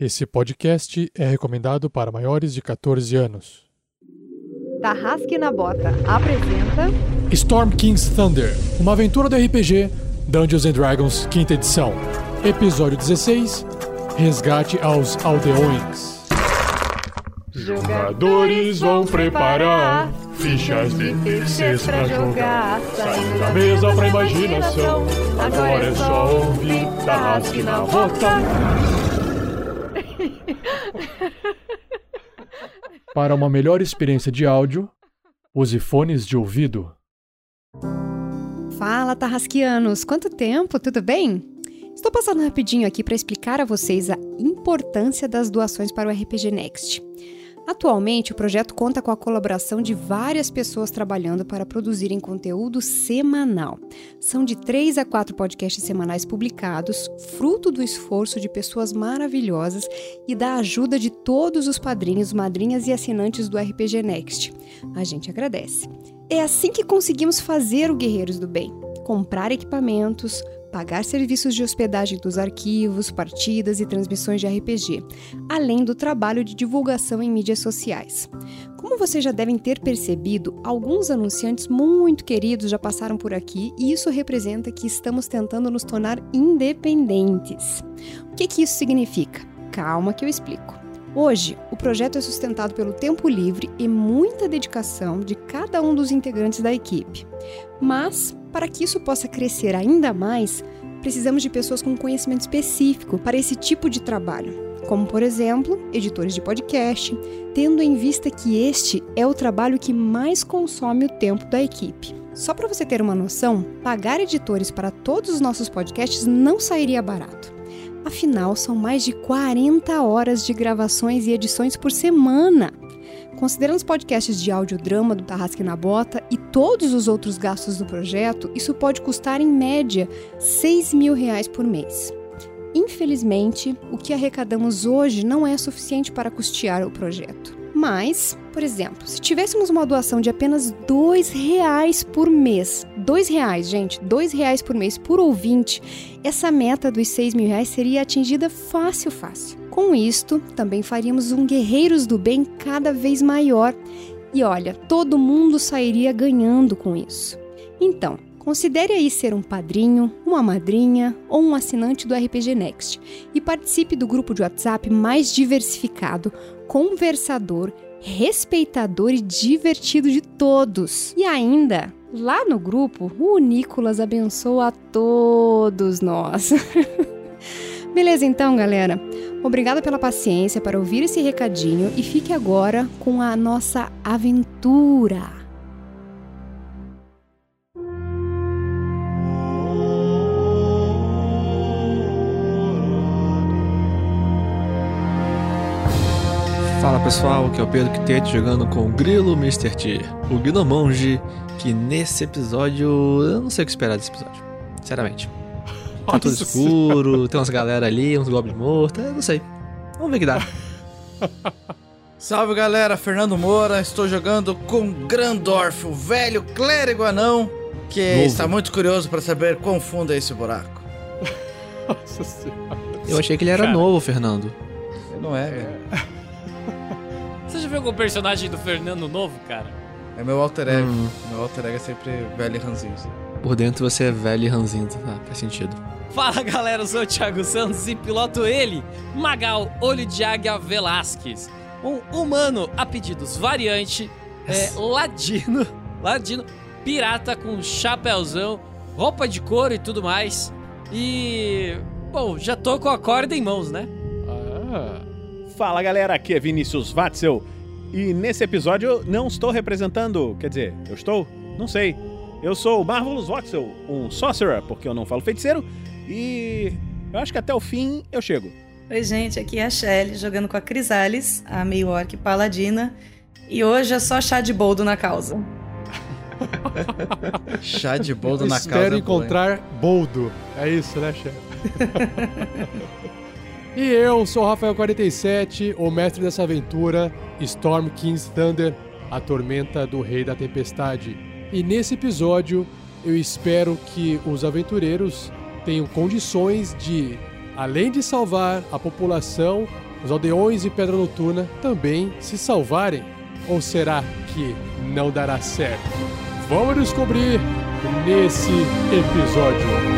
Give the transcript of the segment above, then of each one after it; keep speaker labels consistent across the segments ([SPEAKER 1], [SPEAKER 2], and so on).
[SPEAKER 1] Esse podcast é recomendado para maiores de 14 anos.
[SPEAKER 2] Tarrasque na Bota apresenta
[SPEAKER 1] Storm King's Thunder, uma aventura do RPG Dungeons and Dragons, quinta edição. Episódio 16: Resgate aos Aldeões.
[SPEAKER 2] Jogadores vão preparar fichas de terceiros pra jogar. Saindo da mesa pra imaginação. Agora é só ouvir Tarrasque na Bota.
[SPEAKER 1] Para uma melhor experiência de áudio, use fones de ouvido.
[SPEAKER 3] Fala, Tarrasquianos! Quanto tempo, tudo bem? Estou passando rapidinho aqui para explicar a vocês a importância das doações para o RPG Next. Atualmente, o projeto conta com a colaboração de várias pessoas trabalhando para produzirem conteúdo semanal. São de três a quatro podcasts semanais publicados, fruto do esforço de pessoas maravilhosas e da ajuda de todos os padrinhos, madrinhas e assinantes do RPG Next. A gente agradece. É assim que conseguimos fazer o Guerreiros do Bem: comprar equipamentos, pagar serviços de hospedagem dos arquivos, partidas e transmissões de RPG, além do trabalho de divulgação em mídias sociais. Como vocês já devem ter percebido, alguns anunciantes muito queridos já passaram por aqui e isso representa que estamos tentando nos tornar independentes. O que, que isso significa? Calma que eu explico. Hoje, o projeto é sustentado pelo tempo livre e muita dedicação de cada um dos integrantes da equipe. Mas, para que isso possa crescer ainda mais, precisamos de pessoas com conhecimento específico para esse tipo de trabalho, como, por exemplo, editores de podcast, tendo em vista que este é o trabalho que mais consome o tempo da equipe. Só para você ter uma noção, pagar editores para todos os nossos podcasts não sairia barato. Afinal, são mais de 40 horas de gravações e edições por semana. Considerando os podcasts de audiodrama do Tarrasque na Bota e todos os outros gastos do projeto, isso pode custar em média 6 mil reais por mês. Infelizmente, o que arrecadamos hoje não é suficiente para custear o projeto. Mas, por exemplo, se tivéssemos uma doação de apenas dois reais por mês, dois reais, gente, dois reais por mês por ouvinte, essa meta dos seis mil reais seria atingida fácil, fácil. Com isto, também faríamos um Guerreiros do Bem cada vez maior. E olha, todo mundo sairia ganhando com isso. Então, Considere aí ser um padrinho, uma madrinha ou um assinante do RPG Next e participe do grupo de WhatsApp mais diversificado, conversador, respeitador e divertido de todos. E ainda, lá no grupo, o Nicolas abençoa a todos nós. Beleza então, galera? Obrigada pela paciência para ouvir esse recadinho e fique agora com a nossa aventura.
[SPEAKER 4] Pessoal, aqui é o Pedro Quitete jogando com o Grilo Mr. T, o Gnomonge, que nesse episódio. Eu não sei o que esperar desse episódio, sinceramente. Tá tudo escuro, tem umas galera ali, uns goblins mortos, eu não sei. Vamos ver o que dá.
[SPEAKER 5] Salve galera, Fernando Moura, estou jogando com Grandorf, o velho clérigo anão, que
[SPEAKER 4] Novo.
[SPEAKER 5] está muito curioso para saber quão fundo é esse buraco.
[SPEAKER 1] Nossa senhora.
[SPEAKER 4] Eu achei que ele era
[SPEAKER 1] Cara.
[SPEAKER 4] novo, Fernando.
[SPEAKER 5] Ele não é, velho.
[SPEAKER 6] Você já viu algum personagem do Fernando Novo, cara?
[SPEAKER 5] É meu alter ego.
[SPEAKER 4] Hum.
[SPEAKER 5] Meu alter ego é sempre velho e ranzinho.
[SPEAKER 4] Por dentro você é velho e ranzinho, tá? Faz sentido.
[SPEAKER 6] Fala galera, eu sou o Thiago Santos e piloto ele, Magal Olho de Águia Velasquez. Um humano a pedidos variante, é, ladino, ladino, pirata com chapéuzão, roupa de couro e tudo mais. E. Bom, já tô com a corda em mãos, né?
[SPEAKER 1] Ah,
[SPEAKER 7] Fala galera, aqui é Vinícius Watzel e nesse episódio eu não estou representando, quer dizer, eu estou? Não sei. Eu sou o Marvelous Watzel, um sorcerer, porque eu não falo feiticeiro, e eu acho que até o fim eu chego.
[SPEAKER 8] Oi, gente, aqui é a Shelly, jogando com a Crisales, a meio orc paladina. E hoje é só chá de boldo na causa.
[SPEAKER 5] Chá de boldo
[SPEAKER 1] eu
[SPEAKER 5] na
[SPEAKER 1] espero
[SPEAKER 5] casa.
[SPEAKER 1] encontrar Boldo. É isso, né, chefe? e eu sou o Rafael47, o mestre dessa aventura, Storm King's Thunder, a tormenta do Rei da Tempestade. E nesse episódio, eu espero que os aventureiros tenham condições de, além de salvar a população os aldeões e Pedra Noturna também se salvarem? Ou será que não dará certo? Vamos descobrir nesse episódio.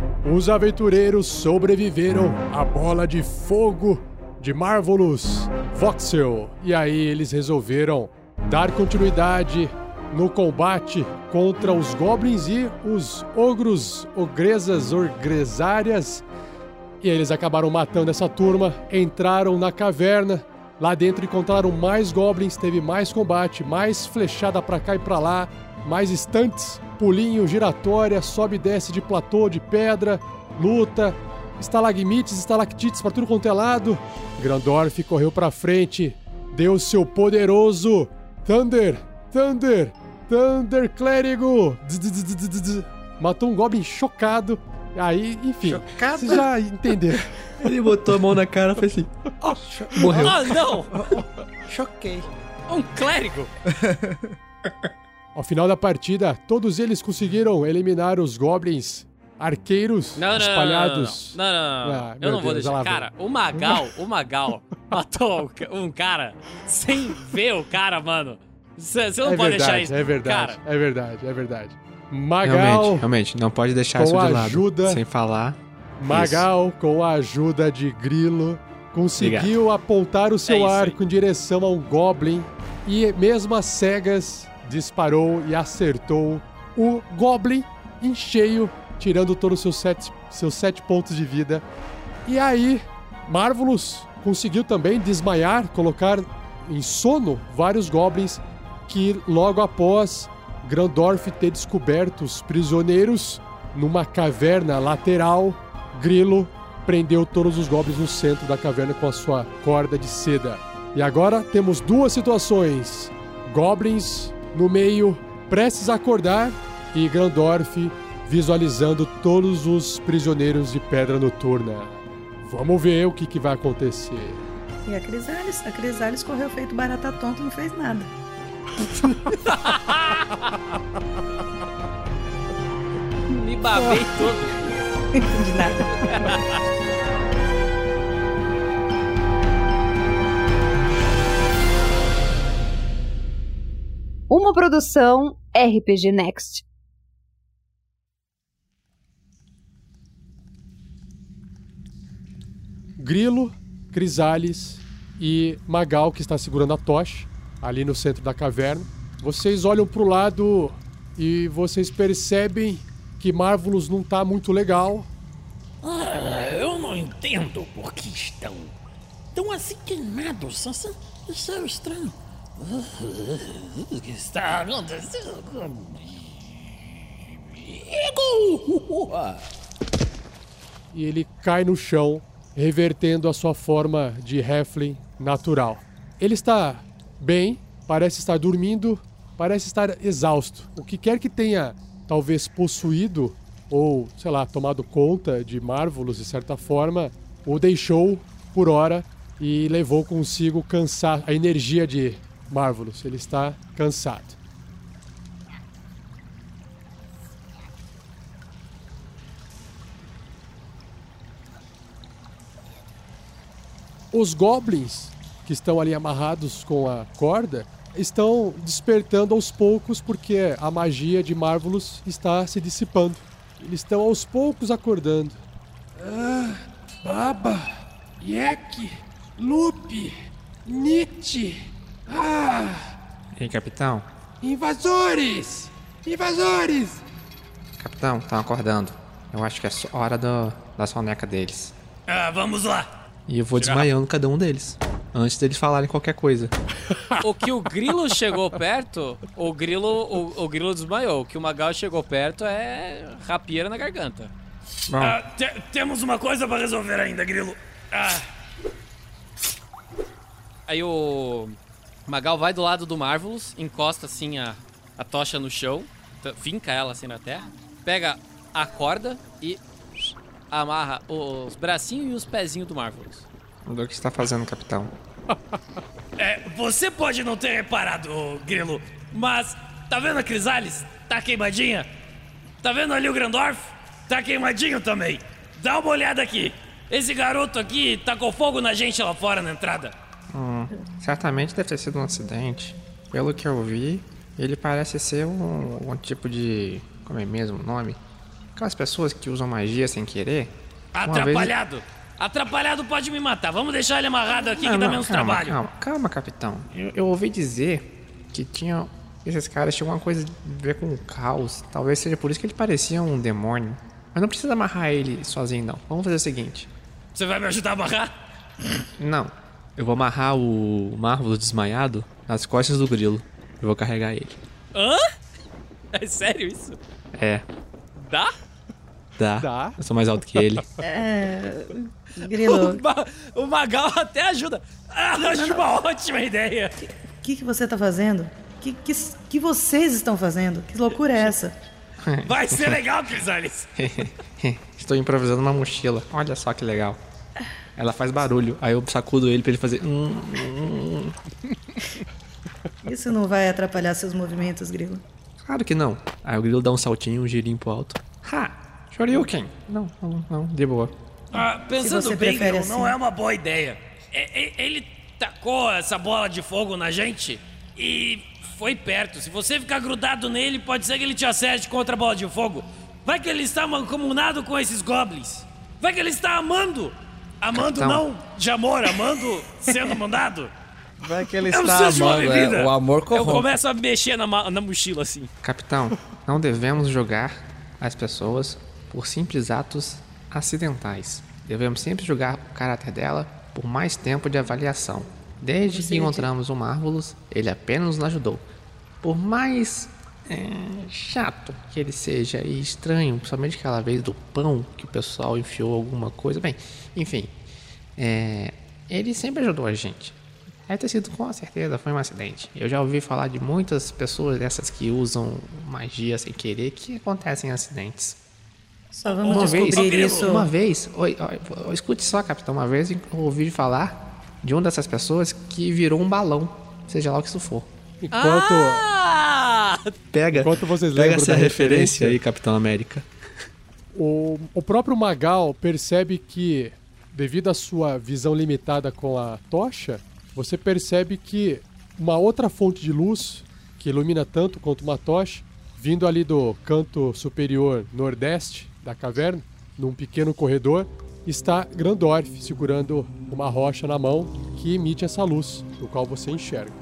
[SPEAKER 1] os aventureiros sobreviveram à bola de fogo de Marvelous Voxel. E aí eles resolveram dar continuidade no combate contra os goblins e os ogros, ogresas, orgresárias. E eles acabaram matando essa turma, entraram na caverna. Lá dentro encontraram mais goblins, teve mais combate, mais flechada pra cá e pra lá, mais estantes, pulinho, giratória, sobe e desce de platô, de pedra, luta, estalagmites, estalactites pra tudo quanto é lado. Grandorf correu pra frente, deu seu poderoso Thunder, Thunder, Thunder Clérigo. Matou um goblin chocado. Aí, enfim,
[SPEAKER 5] Chocado?
[SPEAKER 1] vocês já entenderam.
[SPEAKER 4] Ele botou a mão na cara e fez assim. Morreu.
[SPEAKER 6] Ah, não!
[SPEAKER 5] Choquei.
[SPEAKER 6] Um clérigo!
[SPEAKER 1] Ao final da partida, todos eles conseguiram eliminar os goblins arqueiros
[SPEAKER 6] Não, não, não,
[SPEAKER 1] espalhados.
[SPEAKER 6] Não, não, não. não.
[SPEAKER 1] Ah,
[SPEAKER 6] Eu
[SPEAKER 1] meu
[SPEAKER 6] não vou
[SPEAKER 1] Deus,
[SPEAKER 6] deixar.
[SPEAKER 1] lá vem.
[SPEAKER 6] Cara, o Magal, o Magal matou um cara sem ver o cara, mano. Você não
[SPEAKER 1] é
[SPEAKER 6] pode
[SPEAKER 1] verdade,
[SPEAKER 6] deixar isso.
[SPEAKER 1] é verdade,
[SPEAKER 6] Cara,
[SPEAKER 1] é verdade, é verdade. Magal,
[SPEAKER 4] Realmente, realmente. Não pode deixar isso de
[SPEAKER 1] a
[SPEAKER 4] lado.
[SPEAKER 1] ajuda-
[SPEAKER 4] Sem falar.
[SPEAKER 1] Magal, com a ajuda de Grilo, conseguiu apontar o seu
[SPEAKER 6] É isso aí.
[SPEAKER 1] arco em direção a um Goblin e, mesmo às cegas, disparou e acertou o Goblin em cheio, tirando todos os seus sete, seus sete pontos de vida. E aí, Marvelous conseguiu também desmaiar, colocar em sono vários Goblins que, logo após Grandorf ter descoberto os prisioneiros numa caverna lateral, Grilo prendeu todos os goblins no centro da caverna com a sua corda de seda. E agora temos duas situações: goblins no meio, prestes a acordar, e Grandorf visualizando todos os prisioneiros de Pedra Noturna. Vamos ver o que, que vai acontecer.
[SPEAKER 8] E a Crisales? A Crisales correu feito barata tonta e não fez nada.
[SPEAKER 6] me babei todo.
[SPEAKER 8] Entendi nada.
[SPEAKER 3] Uma produção RPG Next.
[SPEAKER 1] Grilo, Crisales e Magal, que está segurando a tocha, ali no centro da caverna. Vocês olham pro lado e vocês percebem que Marvelous não tá muito legal.
[SPEAKER 2] Ah, eu não entendo por que estão tão assim queimados. Isso, isso é estranho. O que está acontecendo comigo?
[SPEAKER 1] E ele cai no chão, revertendo a sua forma de Heflin natural. Ele está bem, parece estar dormindo, parece estar exausto. O que quer que tenha, talvez, possuído ou, sei lá, tomado conta de Marvelous de certa forma, o deixou por hora e levou consigo cansar a energia de Marvelous. Ele está cansado. Os goblins que estão ali amarrados com a corda estão despertando aos poucos porque a magia de Marvelous está se dissipando. Eles estão aos poucos acordando.
[SPEAKER 9] Baba, Yek, Lupe, Nietzsche. Ah,
[SPEAKER 10] Ei, capitão.
[SPEAKER 9] invasores! Invasores!
[SPEAKER 10] Capitão, estão acordando. Eu acho que é hora do, da soneca deles.
[SPEAKER 6] Ah, vamos lá.
[SPEAKER 10] E eu vou desmaiando cada um deles. Antes deles falarem qualquer coisa.
[SPEAKER 11] O que o grilo chegou perto, o grilo, o, o grilo desmaiou. O que o Magal chegou perto é rapieira na garganta.
[SPEAKER 6] Ah, te- temos uma coisa pra resolver ainda, Grilo. Ah,
[SPEAKER 11] Aí o Magal vai do lado do Marvelous, encosta assim a, a tocha no chão, finca ela assim na terra, pega a corda e amarra os bracinhos e os pezinhos do Marvelous.
[SPEAKER 10] o que você está fazendo, capitão?
[SPEAKER 6] é, você pode não ter reparado, Grilo, mas tá vendo a Crisales? Tá queimadinha? Tá vendo ali o Grandorf? Tá queimadinho também. Dá uma olhada aqui. Esse garoto aqui tacou fogo na gente lá fora na entrada.
[SPEAKER 10] Hum, certamente deve ter sido um acidente. Pelo que eu vi, ele parece ser um, um tipo de. Como é mesmo o nome? Aquelas pessoas que usam magia sem querer. Uma vez-
[SPEAKER 6] Atrapalhado. Atrapalhado pode me matar. Vamos deixar ele amarrado aqui
[SPEAKER 10] Não,
[SPEAKER 6] que dá menos
[SPEAKER 10] calma,
[SPEAKER 6] trabalho.
[SPEAKER 10] Calma, calma, capitão. Eu, eu ouvi dizer que tinha. Esses caras tinham alguma coisa a ver com o caos. Talvez seja por isso que ele parecia um demônio. Mas não precisa amarrar ele sozinho, não. Vamos fazer o seguinte.
[SPEAKER 6] Você vai me ajudar a amarrar?
[SPEAKER 10] Não. Eu vou amarrar o Marvel desmaiado nas costas do grilo. Eu vou carregar ele.
[SPEAKER 11] Hã? É sério isso?
[SPEAKER 10] É,
[SPEAKER 11] Dá?
[SPEAKER 10] dá.
[SPEAKER 1] Dá.
[SPEAKER 10] Eu sou mais alto que ele.
[SPEAKER 8] É. Grilo,
[SPEAKER 11] O, Ma- o Magal até ajuda.
[SPEAKER 6] Ah, acho uma ótima ideia.
[SPEAKER 8] o que, que você tá fazendo? O que, que, que vocês estão fazendo? Que loucura é essa?
[SPEAKER 6] Vai ser legal, Crisales.
[SPEAKER 10] Estou improvisando uma mochila. Olha só que legal. Ela faz barulho. Aí eu sacudo ele pra ele fazer. hum, hum.
[SPEAKER 8] Isso não vai atrapalhar seus movimentos, Grilo.
[SPEAKER 10] Claro que não. Aí o grilo dá um saltinho, um girinho pro alto. Ha! Shoryuken! Não, não, não, de boa.
[SPEAKER 6] Ah, pensando bem,
[SPEAKER 8] prefere
[SPEAKER 6] Grilo, não
[SPEAKER 8] assim.
[SPEAKER 6] é uma boa ideia. É- é- ele tacou essa bola de fogo na gente e foi perto. Se você ficar grudado nele, pode ser que ele te acerte contra a bola de fogo. Vai que ele está mancomunado com esses goblins. Vai que ele está amando. Amando
[SPEAKER 10] Capitão.
[SPEAKER 6] não de amor, amando sendo mandado.
[SPEAKER 5] Vai que ele
[SPEAKER 6] Eu
[SPEAKER 5] está amando, é, o amor
[SPEAKER 11] Eu
[SPEAKER 5] corrompe.
[SPEAKER 11] começo a mexer na, na mochila assim.
[SPEAKER 10] Capitão, não devemos jogar as pessoas por simples atos acidentais. Devemos sempre julgar o caráter dela por mais tempo de avaliação. Desde que encontramos o Marvelous, ele apenas nos ajudou. Por mais é, chato que ele seja e estranho, principalmente aquela vez do pão que o pessoal enfiou alguma coisa, bem, enfim, é, ele sempre ajudou a gente. Deve ter sido com certeza, foi um acidente. Eu já ouvi falar de muitas pessoas dessas que usam magia sem querer que acontecem acidentes.
[SPEAKER 8] Só vamos
[SPEAKER 10] Uma vez,
[SPEAKER 8] descobrir isso.
[SPEAKER 10] uma vez, oi, oi, escute só, capitão, uma vez eu ouvi falar de uma dessas pessoas que virou um balão, seja lá o que isso for.
[SPEAKER 1] Enquanto,
[SPEAKER 11] Ah!
[SPEAKER 10] Pega,
[SPEAKER 1] enquanto vocês
[SPEAKER 10] pega essa
[SPEAKER 1] da
[SPEAKER 10] referência aí, Capitão América.
[SPEAKER 1] O, o próprio Magal percebe que, devido à sua visão limitada com a tocha, você percebe que uma outra fonte de luz, que ilumina tanto quanto uma tocha, vindo ali do canto superior nordeste da caverna, num pequeno corredor, está Grandorf segurando uma rocha na mão que emite essa luz, do qual você enxerga.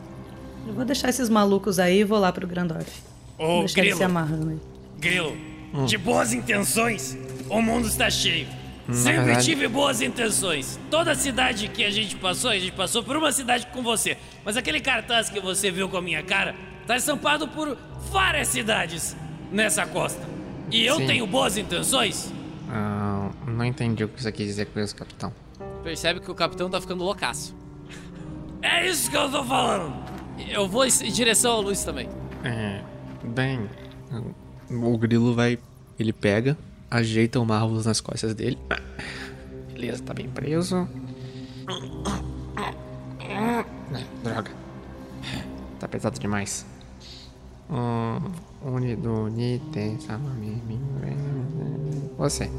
[SPEAKER 8] Eu vou deixar esses malucos aí e vou lá pro Grandorf.
[SPEAKER 6] Ô,
[SPEAKER 8] deixar
[SPEAKER 6] Grilo.
[SPEAKER 8] se amarrando aí.
[SPEAKER 6] Grilo,
[SPEAKER 10] Hum.
[SPEAKER 6] de boas intenções, o mundo está cheio. Sempre
[SPEAKER 10] verdade-
[SPEAKER 6] tive boas intenções. Toda cidade que a gente passou, a gente passou por uma cidade com você. Mas aquele cartaz que você viu com a minha cara tá estampado por várias cidades nessa costa. E eu
[SPEAKER 10] Sim.
[SPEAKER 6] tenho boas intenções?
[SPEAKER 10] Ah, não entendi o que você quis dizer com isso, capitão.
[SPEAKER 11] Percebe que o capitão tá ficando loucaço.
[SPEAKER 6] É isso que eu tô falando.
[SPEAKER 11] Eu vou em direção à luz também.
[SPEAKER 10] É, bem, o grilo vai, ele pega, ajeita o Marvelous nas costas dele. Beleza, tá bem preso. É, droga. Tá pesado demais. Você.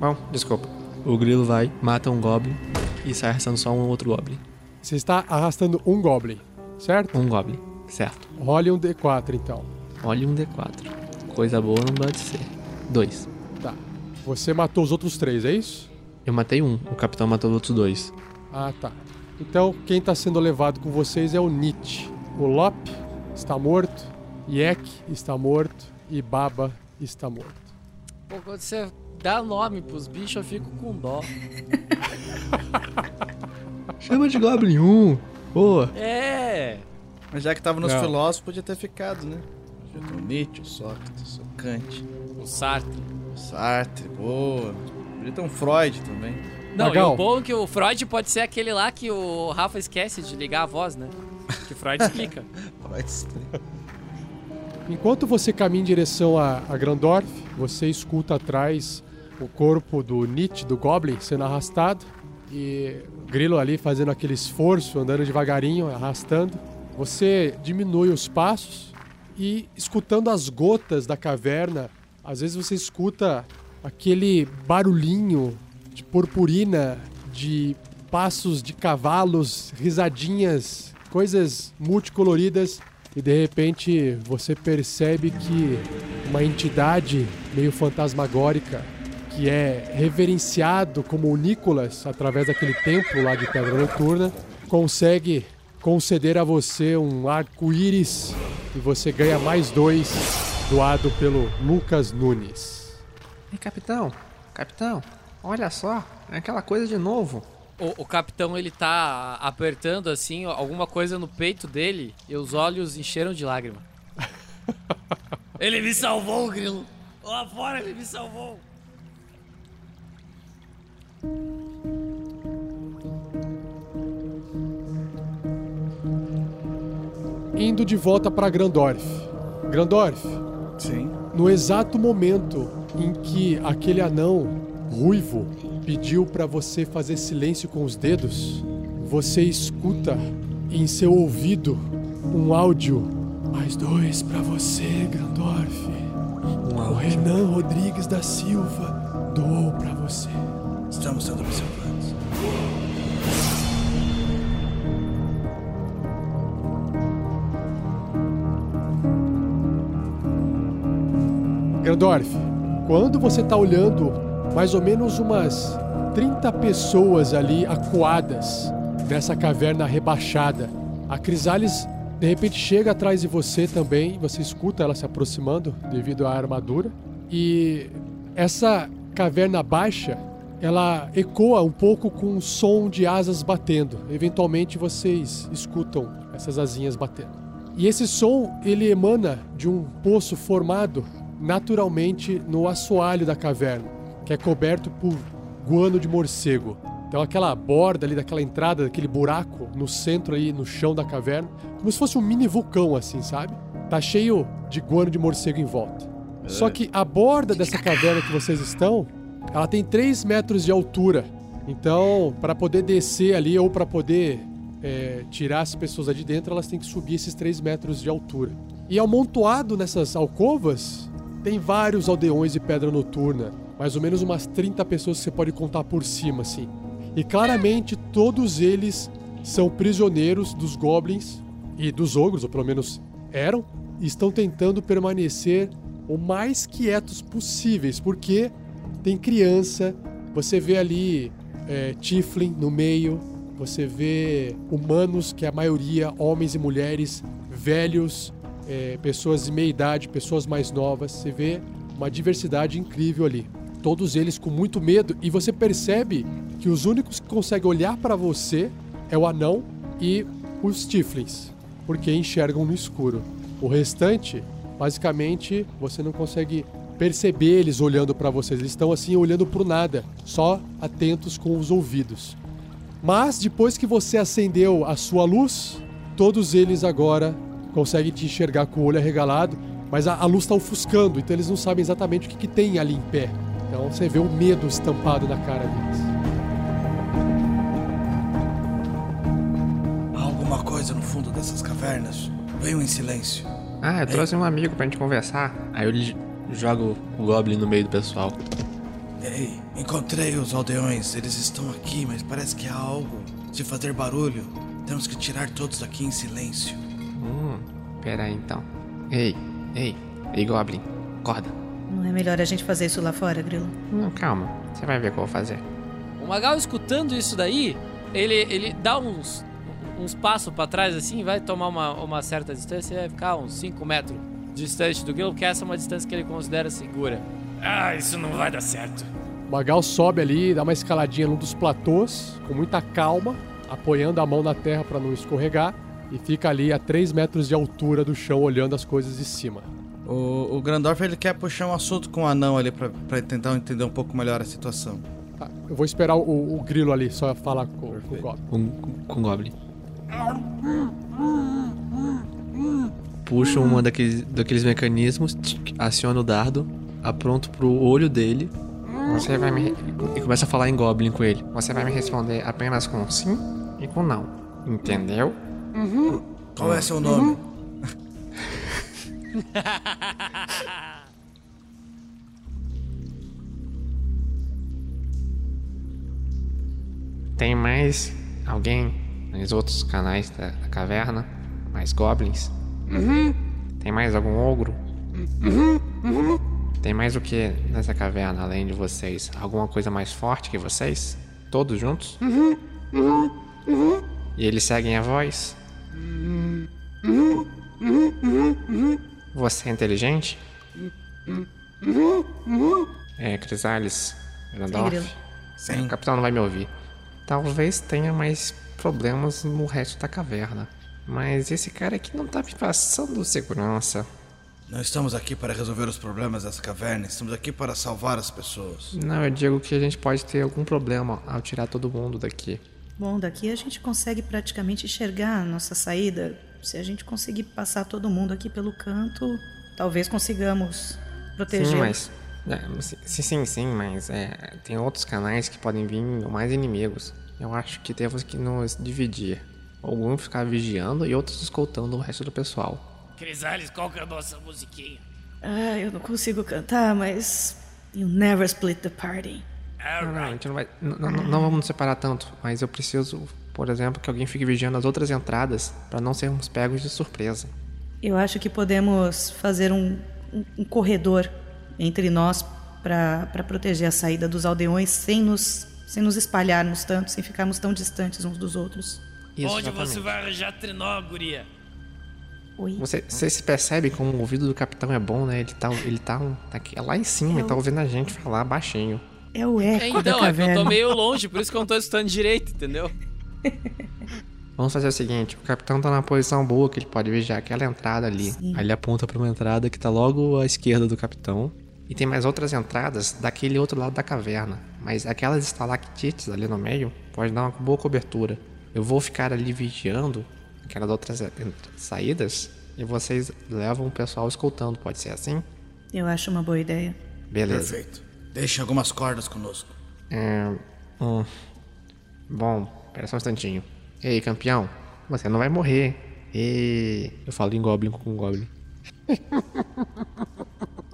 [SPEAKER 10] Bom, desculpa. O grilo vai, mata um goblin e sai arrastando só um outro goblin.
[SPEAKER 1] Você está arrastando um Goblin, certo?
[SPEAKER 10] Um goblin, certo.
[SPEAKER 1] Role um D4 então.
[SPEAKER 10] Olha um D4. Coisa boa não pode ser. Dois.
[SPEAKER 1] Tá. Você matou os outros três, é isso?
[SPEAKER 4] Eu matei um, o capitão matou os outros dois.
[SPEAKER 1] Ah, tá. Então, quem tá sendo levado com vocês é o Nietzsche. O Lop está morto, Yek está morto e Baba está morto.
[SPEAKER 6] Pô, quando você dá nome pros bichos, eu fico com dó.
[SPEAKER 4] Chama de Goblin 1. Boa.
[SPEAKER 6] É.
[SPEAKER 5] Mas já que tava nos
[SPEAKER 1] Não.
[SPEAKER 5] filósofos, podia ter ficado, né? Já tem o Nietzsche, o Sócrates, o Kant,
[SPEAKER 6] O Sartre.
[SPEAKER 5] o Sartre, boa. Podia ter um Freud também.
[SPEAKER 6] Não, e
[SPEAKER 1] Magal.
[SPEAKER 6] o bom é que o Freud pode ser aquele lá que o Rafa esquece de ligar a voz, né? Que o Freud explica.
[SPEAKER 5] Freud explica.
[SPEAKER 1] Enquanto você caminha em direção a, a Grandorf, você escuta atrás o corpo do Nietzsche, do Goblin, sendo arrastado. E Grilo ali fazendo aquele esforço, andando devagarinho, arrastando. Você diminui os passos e escutando as gotas da caverna, às vezes você escuta aquele barulhinho de purpurina, de passos de cavalos, risadinhas, coisas multicoloridas e de repente você percebe que uma entidade meio fantasmagórica que é reverenciado como o Nicolas através daquele templo lá de Pedra Noturna consegue conceder a você um arco-íris e você ganha mais dois doado pelo Lucas Nunes.
[SPEAKER 4] Ei, capitão, capitão, olha só, é aquela coisa de novo.
[SPEAKER 6] O, o capitão, ele tá apertando, assim, alguma coisa no peito dele e os olhos encheram de lágrima.
[SPEAKER 12] Ele me salvou, Grilo. Lá fora ele me salvou.
[SPEAKER 1] Indo de volta para Grandorf. Grandorf,
[SPEAKER 5] Sim.
[SPEAKER 1] no exato momento em que aquele anão ruivo pediu para você fazer silêncio com os dedos, você escuta em seu ouvido um áudio. Mais dois para você, Grandorf.
[SPEAKER 4] Um
[SPEAKER 1] O Renan Rodrigues da Silva doou para você.
[SPEAKER 5] Estamos sendo observados.
[SPEAKER 1] Grandorf, quando você tá olhando mais ou menos umas 30 pessoas ali acuadas nessa caverna rebaixada, a Crisales de repente chega atrás de você também, você escuta ela se aproximando devido à armadura, e essa caverna baixa ela ecoa um pouco com o som de asas batendo. Eventualmente vocês escutam essas asinhas batendo. E esse som ele emana de um poço formado naturalmente no assoalho da caverna, que é coberto por guano de morcego. Então aquela borda ali daquela entrada, daquele buraco no centro aí no chão da caverna, como se fosse um mini vulcão assim, sabe? Tá cheio de guano de morcego em volta. Só que a borda dessa caverna que vocês estão, ela tem 3 metros de altura. Então, para poder descer ali ou para poder é, tirar as pessoas lá de dentro, elas têm que subir esses 3 metros de altura. E amontoado nessas alcovas, tem vários aldeões de pedra noturna. Mais ou menos umas 30 pessoas que você pode contar por cima, assim. E claramente todos eles são prisioneiros dos goblins e dos ogros, ou pelo menos eram, e estão tentando permanecer o mais quietos possíveis, porque tem criança, você vê ali é, Tiflin no meio, você vê humanos, que é a maioria, homens e mulheres, velhos, é, pessoas de meia idade, pessoas mais novas, você vê uma diversidade incrível ali. Todos eles com muito medo, e você percebe que os únicos que conseguem olhar para você é o anão e os Tiflins, porque enxergam no escuro. O restante, basicamente, você não consegue perceber eles olhando para vocês. Eles estão assim olhando pro nada, só atentos com os ouvidos. Mas depois que você acendeu a sua luz, todos eles agora conseguem te enxergar com o olho arregalado, mas a, a luz está ofuscando, então eles não sabem exatamente o que, que tem ali em pé. Então você vê o medo estampado na cara deles.
[SPEAKER 5] Há alguma coisa no fundo dessas cavernas? Venham em silêncio.
[SPEAKER 4] Ah, eu trouxe um amigo pra gente conversar. Aí eu jogo o Goblin no meio do pessoal.
[SPEAKER 5] Ei, encontrei os aldeões. Eles estão aqui, mas parece que há algo de fazer barulho. Temos que tirar todos daqui em silêncio.
[SPEAKER 4] Hum, pera aí então. Ei, ei, ei Goblin, acorda.
[SPEAKER 8] Não é melhor a gente fazer isso lá fora, Grilo?
[SPEAKER 10] Não, calma. Você vai ver o que eu vou fazer.
[SPEAKER 6] O Magal escutando isso daí, ele, ele dá uns, uns passos pra trás assim, vai tomar uma, uma certa distância e vai ficar uns 5 metros distante do Grilo, porque essa é uma distância que ele considera segura.
[SPEAKER 13] Ah, isso não vai dar certo.
[SPEAKER 1] Magal sobe ali, dá uma escaladinha num dos platôs, com muita calma, apoiando a mão na terra para não escorregar, e fica ali a 3 metros de altura do chão, olhando as coisas de cima.
[SPEAKER 5] O, o Grandorf ele quer puxar um assunto com o anão ali pra, pra tentar entender um pouco melhor a situação.
[SPEAKER 1] Tá, eu vou esperar o, o grilo ali, só falar com, com o Goblin.
[SPEAKER 10] Com, com, com o Goblin. Puxa uma daqueles, daqueles mecanismos, aciona o dardo, apronto pro olho dele. Você vai me. E começa a falar em Goblin com ele. Você vai me responder apenas com sim e com não. Entendeu?
[SPEAKER 5] Qual é seu nome?
[SPEAKER 10] Tem mais alguém nos outros canais da, da caverna? Mais goblins? Tem mais algum ogro? Tem mais o que nessa caverna além de vocês? Alguma coisa mais forte que vocês? Todos juntos? E eles seguem a voz? Você é inteligente? É, Crisales. Grandorf.
[SPEAKER 5] Sim.
[SPEAKER 10] O capitão não vai me ouvir. Talvez tenha mais problemas no resto da caverna. Mas esse cara aqui não tá me passando segurança.
[SPEAKER 5] Não estamos aqui para resolver os problemas dessa caverna, estamos aqui para salvar as pessoas.
[SPEAKER 10] Não, eu digo que a gente pode ter algum problema ao tirar todo mundo daqui.
[SPEAKER 8] Bom, daqui a gente consegue praticamente enxergar a nossa saída. Se a gente conseguir passar todo mundo aqui pelo canto, talvez consigamos proteger.
[SPEAKER 10] Sim, mas. é, sim, sim, sim, mas é, tem outros canais que podem vir mais inimigos. Eu acho que temos que nos dividir. Alguns ficar vigiando e outros escoltando o resto do pessoal.
[SPEAKER 13] Crisales, qual que é a nossa musiquinha?
[SPEAKER 8] Ah, eu não consigo cantar, mas. You never split the party.
[SPEAKER 10] Não, não, a gente não vai. Não, não, não vamos nos separar tanto, mas eu preciso, por exemplo, que alguém fique vigiando as outras entradas para não sermos pegos de surpresa.
[SPEAKER 8] Eu acho que podemos fazer um, um, um corredor entre nós para proteger a saída dos aldeões sem nos, sem nos espalharmos tanto, sem ficarmos tão distantes uns dos outros.
[SPEAKER 10] Isso,
[SPEAKER 13] Onde você
[SPEAKER 10] exatamente.
[SPEAKER 13] vai arranjar trenó, guria?
[SPEAKER 8] Oi?
[SPEAKER 10] Você, você se percebe como o ouvido do capitão é bom, né? Ele tá, ele tá, tá aqui, lá em cima, ele tá ouvindo a gente falar baixinho.
[SPEAKER 8] É o
[SPEAKER 6] É,
[SPEAKER 8] eco da
[SPEAKER 6] então, é eu
[SPEAKER 8] caverna.
[SPEAKER 6] tô meio longe, por isso que eu não tô escutando direito, entendeu?
[SPEAKER 10] Vamos fazer o seguinte: o capitão tá numa posição boa que ele pode vigiar aquela entrada ali. Aí ele aponta pra uma entrada que tá logo à esquerda do capitão. E tem mais outras entradas daquele outro lado da caverna. Mas aquelas estalactites ali no meio pode dar uma boa cobertura. Eu vou ficar ali vigiando aquelas outras en- saídas e vocês levam o pessoal escoltando. Pode ser assim?
[SPEAKER 8] Eu acho uma boa ideia.
[SPEAKER 10] Beleza.
[SPEAKER 5] Perfeito. Deixe algumas cordas conosco.
[SPEAKER 10] É, hum, bom, pera só um instantinho. Ei, campeão, você não vai morrer. E eu falo em Goblin com Goblin.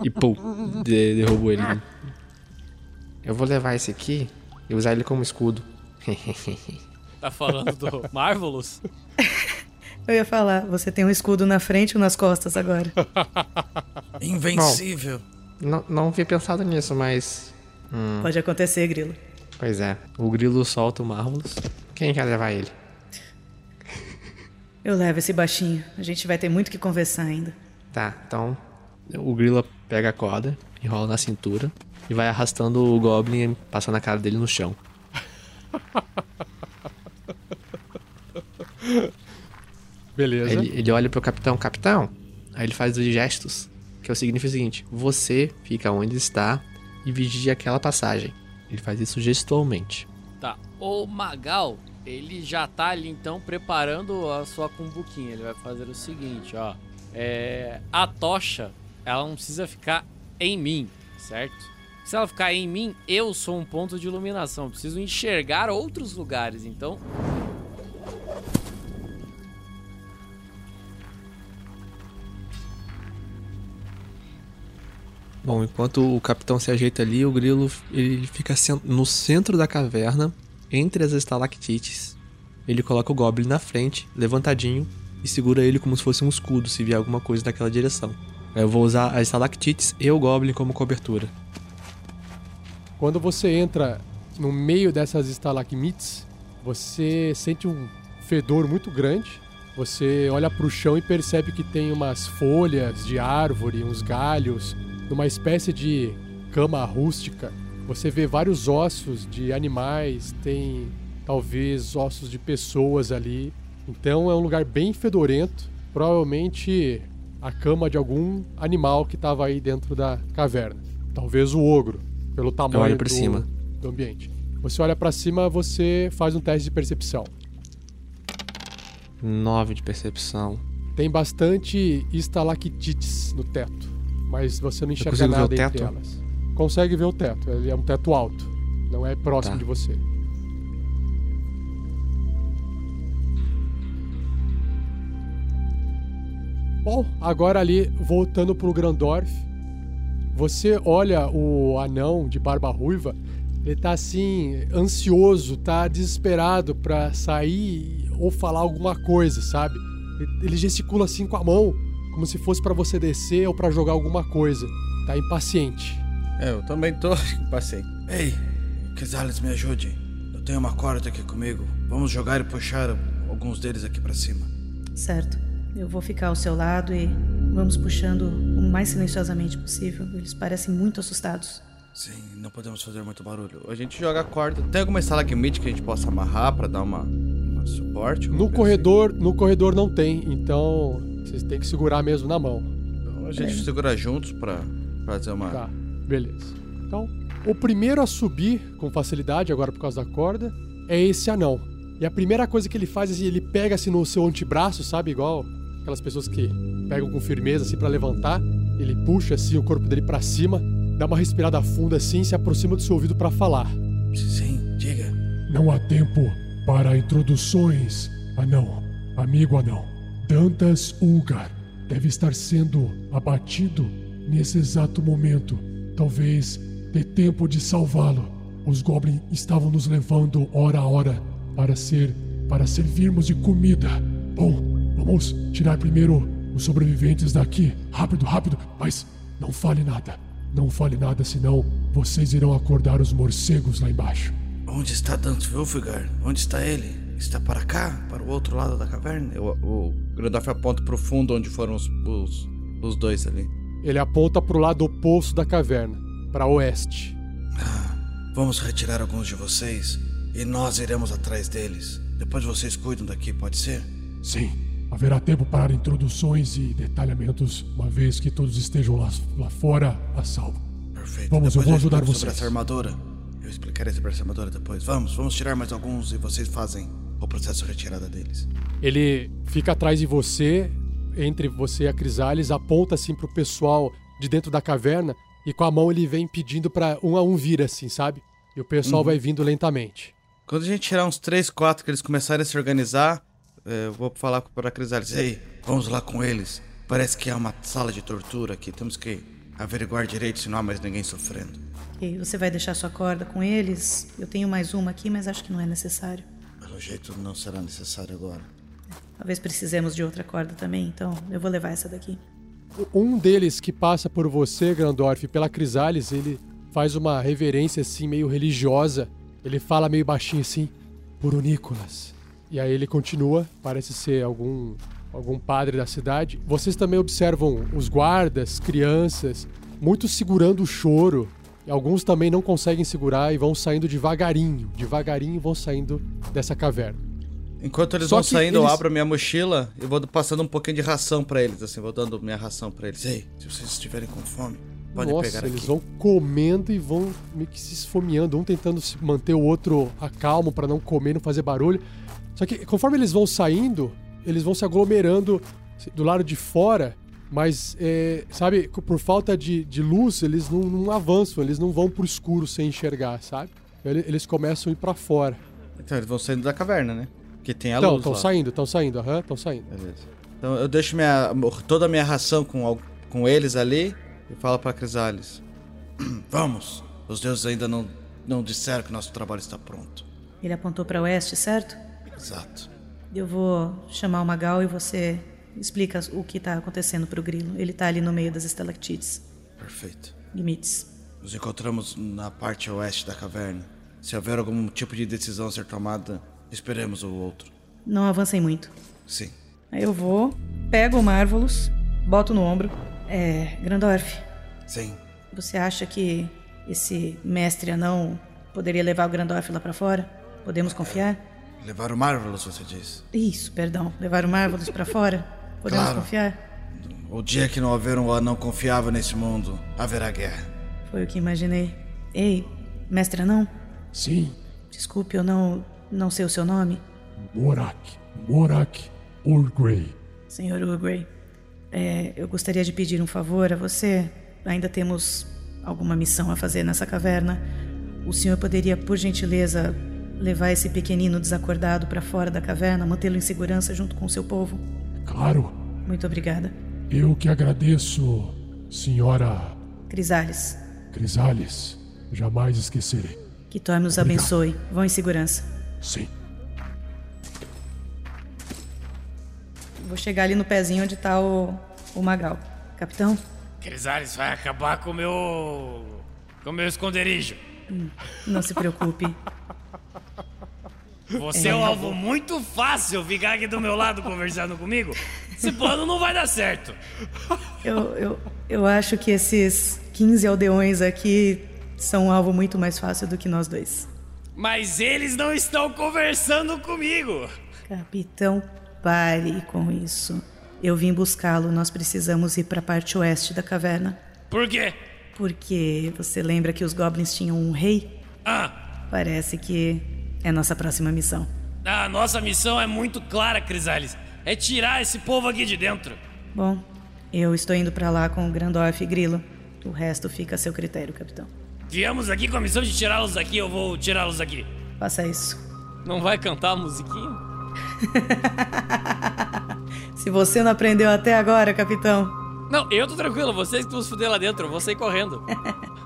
[SPEAKER 10] e pum, de, derrubou ele. Eu vou levar esse aqui e usar ele como escudo.
[SPEAKER 6] Tá falando do Marvelous?
[SPEAKER 8] Eu ia falar, você tem um escudo na frente ou nas costas agora?
[SPEAKER 5] Invencível.
[SPEAKER 10] não, não havia pensado nisso, mas.
[SPEAKER 8] Pode acontecer, Grilo.
[SPEAKER 10] Pois é, o grilo solta o Marvelous. Quem quer levar ele?
[SPEAKER 8] Eu levo esse baixinho. A gente vai ter muito que conversar ainda.
[SPEAKER 10] Tá, então o Grilo pega a corda, enrola na cintura e vai arrastando o Goblin, passando a cara dele no chão.
[SPEAKER 1] Beleza.
[SPEAKER 10] Ele, ele olha pro capitão, capitão, aí ele faz os gestos, que é o significa o seguinte: você fica onde está e vigia aquela passagem. Ele faz isso gestualmente.
[SPEAKER 6] Tá. O Magal, ele já tá ali então preparando a sua cumbuquinha. Ele vai fazer o seguinte, ó. É, a tocha, ela não precisa ficar em mim, certo? Se ela ficar em mim, eu sou um ponto de iluminação. Preciso enxergar outros lugares. Então,
[SPEAKER 10] Bom, enquanto o capitão se ajeita ali, o grilo ele fica no centro da caverna, entre as estalactites. Ele coloca o Goblin na frente, levantadinho, e segura ele como se fosse um escudo se vier alguma coisa naquela direção.
[SPEAKER 4] Eu vou usar as estalactites e o Goblin como cobertura.
[SPEAKER 1] Quando você entra no meio dessas estalagmites, você sente um fedor muito grande. Você olha para o chão e percebe que tem umas folhas de árvore, uns galhos, numa espécie de cama rústica. Você vê vários ossos de animais, tem talvez ossos de pessoas ali. Então é um lugar bem fedorento, provavelmente a cama de algum animal que estava aí dentro da caverna. Talvez o ogro, pelo tamanho do,
[SPEAKER 4] cima.
[SPEAKER 1] do ambiente. Você olha para cima, você faz um teste de percepção.
[SPEAKER 4] 9 de percepção.
[SPEAKER 1] Tem bastante estalactites no teto, mas você não enxerga nada entre elas. Consegue ver o teto, ele é um teto alto, não é próximo
[SPEAKER 4] Tá.
[SPEAKER 1] de você. Bom, agora ali, voltando pro Grandorf, você olha o anão de barba ruiva, ele tá assim, ansioso, tá desesperado pra sair ou falar alguma coisa, sabe? Ele gesticula assim com a mão, como se fosse pra você descer ou pra jogar alguma coisa. Tá impaciente.
[SPEAKER 5] É, eu também tô. Passei. Ei, Quizales, me ajude. Eu tenho uma corda aqui comigo. Vamos jogar e puxar alguns deles aqui pra cima.
[SPEAKER 8] Certo. Eu vou ficar ao seu lado e vamos puxando o mais silenciosamente possível. Eles parecem muito assustados.
[SPEAKER 5] Sim, não podemos fazer muito barulho. A gente joga a corda. Tem alguma estalagmite que a gente possa amarrar pra dar uma, uma suporte?
[SPEAKER 1] No corredor, no corredor não tem, então vocês têm que segurar mesmo na mão.
[SPEAKER 5] Então a gente segura juntos pra fazer uma.
[SPEAKER 1] Tá, beleza. Então, o primeiro a subir com facilidade, agora por causa da corda, é esse anão. E a primeira coisa que ele faz é assim, ele pega assim no seu antebraço, sabe? Igual aquelas pessoas que pegam com firmeza assim para levantar. Ele puxa assim o corpo dele pra cima, dá uma respirada funda assim e se aproxima do seu ouvido pra falar.
[SPEAKER 5] Sim, diga.
[SPEAKER 2] Não há tempo para introduções, anão. Amigo anão. Dantas Ulgar deve estar sendo abatido nesse exato momento. Talvez dê tempo de salvá-lo. Os goblins estavam nos levando hora a hora para ser para servirmos de comida. Bom, vamos tirar primeiro os sobreviventes daqui. Rápido, rápido, mas não fale nada. Não fale nada, senão vocês irão acordar os morcegos lá embaixo.
[SPEAKER 5] Onde está Dante Wilfigar? Onde está ele? Está para cá? Para o outro lado da caverna? Eu- o Grandorf aponta pro fundo onde foram os, os, os dois ali.
[SPEAKER 1] Ele aponta pro lado oposto da caverna, para oeste.
[SPEAKER 5] Vamos retirar alguns de vocês e nós iremos atrás deles. Depois vocês cuidam daqui, pode ser?
[SPEAKER 2] Sim, haverá tempo para introduções e detalhamentos, uma vez que todos estejam lá, lá fora a salvo.
[SPEAKER 5] Perfeito.
[SPEAKER 2] Vamos, eu
[SPEAKER 5] Depois
[SPEAKER 2] vou ajudar
[SPEAKER 5] sobre
[SPEAKER 2] vocês.
[SPEAKER 5] essa armadura. Eu explicarei sobre essa armadura depois. Vamos, vamos tirar mais alguns e vocês fazem o processo de retirada deles.
[SPEAKER 1] Ele fica atrás de você, entre você e a Crisales, aponta assim pro pessoal de dentro da caverna e com a mão ele vem pedindo pra um a um vir assim, sabe? E o pessoal
[SPEAKER 5] Uhum.
[SPEAKER 1] vai vindo lentamente.
[SPEAKER 5] Quando a gente tirar uns 3, 4 que eles começarem a se organizar, eh, eu vou falar para a Crisales. Ei, vamos lá com eles. Parece que há uma sala de tortura aqui. Temos que averiguar direito se não há mais ninguém sofrendo.
[SPEAKER 8] Ok, você vai deixar sua corda com eles? Eu tenho mais uma aqui, mas acho que não é necessário.
[SPEAKER 5] Pelo jeito não será necessário agora.
[SPEAKER 8] Talvez precisemos de outra corda também, então eu vou levar essa daqui.
[SPEAKER 1] Um deles que passa por você, Grandorf, pela Crisales, ele faz uma reverência assim meio religiosa. Ele fala meio baixinho assim, por o Nicolas. E aí ele continua, parece ser algum algum padre da cidade. Vocês também observam os guardas, crianças, muitos segurando o choro. Alguns também não conseguem segurar e vão saindo devagarinho, devagarinho vão saindo dessa caverna.
[SPEAKER 5] Enquanto eles
[SPEAKER 1] Só
[SPEAKER 5] vão saindo, eu
[SPEAKER 1] eles-
[SPEAKER 5] abro a minha mochila e vou passando um pouquinho de ração pra eles, assim, vou dando minha ração pra eles. Ei, se vocês estiverem com fome, podem
[SPEAKER 1] Nossa,
[SPEAKER 5] pegar
[SPEAKER 1] eles
[SPEAKER 5] aqui.
[SPEAKER 1] vão comendo e vão meio que se esfomeando, um tentando se manter o outro acalmo pra não comer, não fazer barulho. Só que conforme eles vão saindo, eles vão se aglomerando do lado de fora, mas, é, sabe, por falta de, de luz, eles não, não avançam, eles não vão pro escuro sem enxergar, sabe? Ele- Eles começam a ir pra fora.
[SPEAKER 5] Então eles vão saindo da caverna, né? Que tem a
[SPEAKER 1] Então,
[SPEAKER 5] luz
[SPEAKER 1] estão
[SPEAKER 5] lá.
[SPEAKER 1] saindo, estão saindo, aham, estão saindo.
[SPEAKER 5] Beleza. Então eu deixo minha, toda a minha ração com, com eles ali e falo pra Crisales. Vamos, os deuses ainda não, não disseram que nosso trabalho está pronto.
[SPEAKER 8] Ele apontou para oeste, certo?
[SPEAKER 5] Exato.
[SPEAKER 8] Eu vou chamar o Magal e você explica o que tá acontecendo pro grilo. Ele tá ali no meio das estalactites.
[SPEAKER 5] Perfeito.
[SPEAKER 8] Limites.
[SPEAKER 5] Nos encontramos na parte oeste da caverna. Se houver algum tipo de decisão a ser tomada, esperemos o outro.
[SPEAKER 8] Não avancem muito.
[SPEAKER 5] Sim.
[SPEAKER 8] Aí eu vou, pego o Marvelous, boto no ombro. É, Grandorf,
[SPEAKER 5] Sim.
[SPEAKER 8] você acha que esse mestre anão poderia levar o Grandorf lá pra fora? Podemos confiar?
[SPEAKER 5] Levar o Marvelous, você diz.
[SPEAKER 8] Isso, perdão. Levar o Marvelous pra fora? Podemos
[SPEAKER 5] Claro.
[SPEAKER 8] confiar?
[SPEAKER 5] O dia que não houver um anão confiável nesse mundo, haverá guerra.
[SPEAKER 8] Foi o que imaginei. Ei, mestre anão,
[SPEAKER 2] Sim,
[SPEAKER 8] desculpe, eu não, não sei o seu nome.
[SPEAKER 2] Morak. Morak Urgrey.
[SPEAKER 8] Senhor Ugrey, é, eu gostaria de pedir um favor a você. Ainda temos alguma missão a fazer nessa caverna. O senhor poderia, por gentileza, levar esse pequenino desacordado para fora da caverna, mantê-lo em segurança junto com o seu povo?
[SPEAKER 2] Claro,
[SPEAKER 8] Muito obrigada.
[SPEAKER 2] eu que agradeço, senhora
[SPEAKER 8] Crisales,
[SPEAKER 2] Crisales. Jamais esquecerei.
[SPEAKER 8] que Thor nos
[SPEAKER 2] Obrigado.
[SPEAKER 8] abençoe. Vão em segurança.
[SPEAKER 2] Sim.
[SPEAKER 8] Vou chegar ali no pezinho onde tá o, o Magal. Capitão,
[SPEAKER 12] Crisales vai acabar com o meu. com o meu esconderijo.
[SPEAKER 8] não se preocupe.
[SPEAKER 12] Você é um alvo muito fácil ficar aqui do meu lado conversando comigo. Esse plano não vai dar certo.
[SPEAKER 8] Eu, eu, eu acho que esses 15 aldeões aqui são um alvo muito mais fácil do que nós dois.
[SPEAKER 12] Mas eles não estão conversando comigo.
[SPEAKER 8] Capitão, pare com isso. Eu vim buscá-lo. Nós precisamos ir para a parte oeste da caverna.
[SPEAKER 12] Por quê?
[SPEAKER 8] Porque você lembra que os goblins tinham um rei?
[SPEAKER 12] Ah,
[SPEAKER 8] Parece que é nossa próxima missão.
[SPEAKER 12] a nossa missão é muito clara, Crisales. É tirar esse povo aqui de dentro.
[SPEAKER 8] Bom, eu estou indo para lá com o Grandorf e Grilo. O resto fica a seu critério, capitão.
[SPEAKER 12] Viemos aqui com a missão de tirá-los daqui, eu vou tirá-los daqui.
[SPEAKER 8] Faça isso.
[SPEAKER 6] Não vai cantar a musiquinha?
[SPEAKER 8] Se você não aprendeu até agora, capitão,
[SPEAKER 6] Não, eu tô tranquilo, vocês que vão se fuder lá dentro, eu vou sair correndo.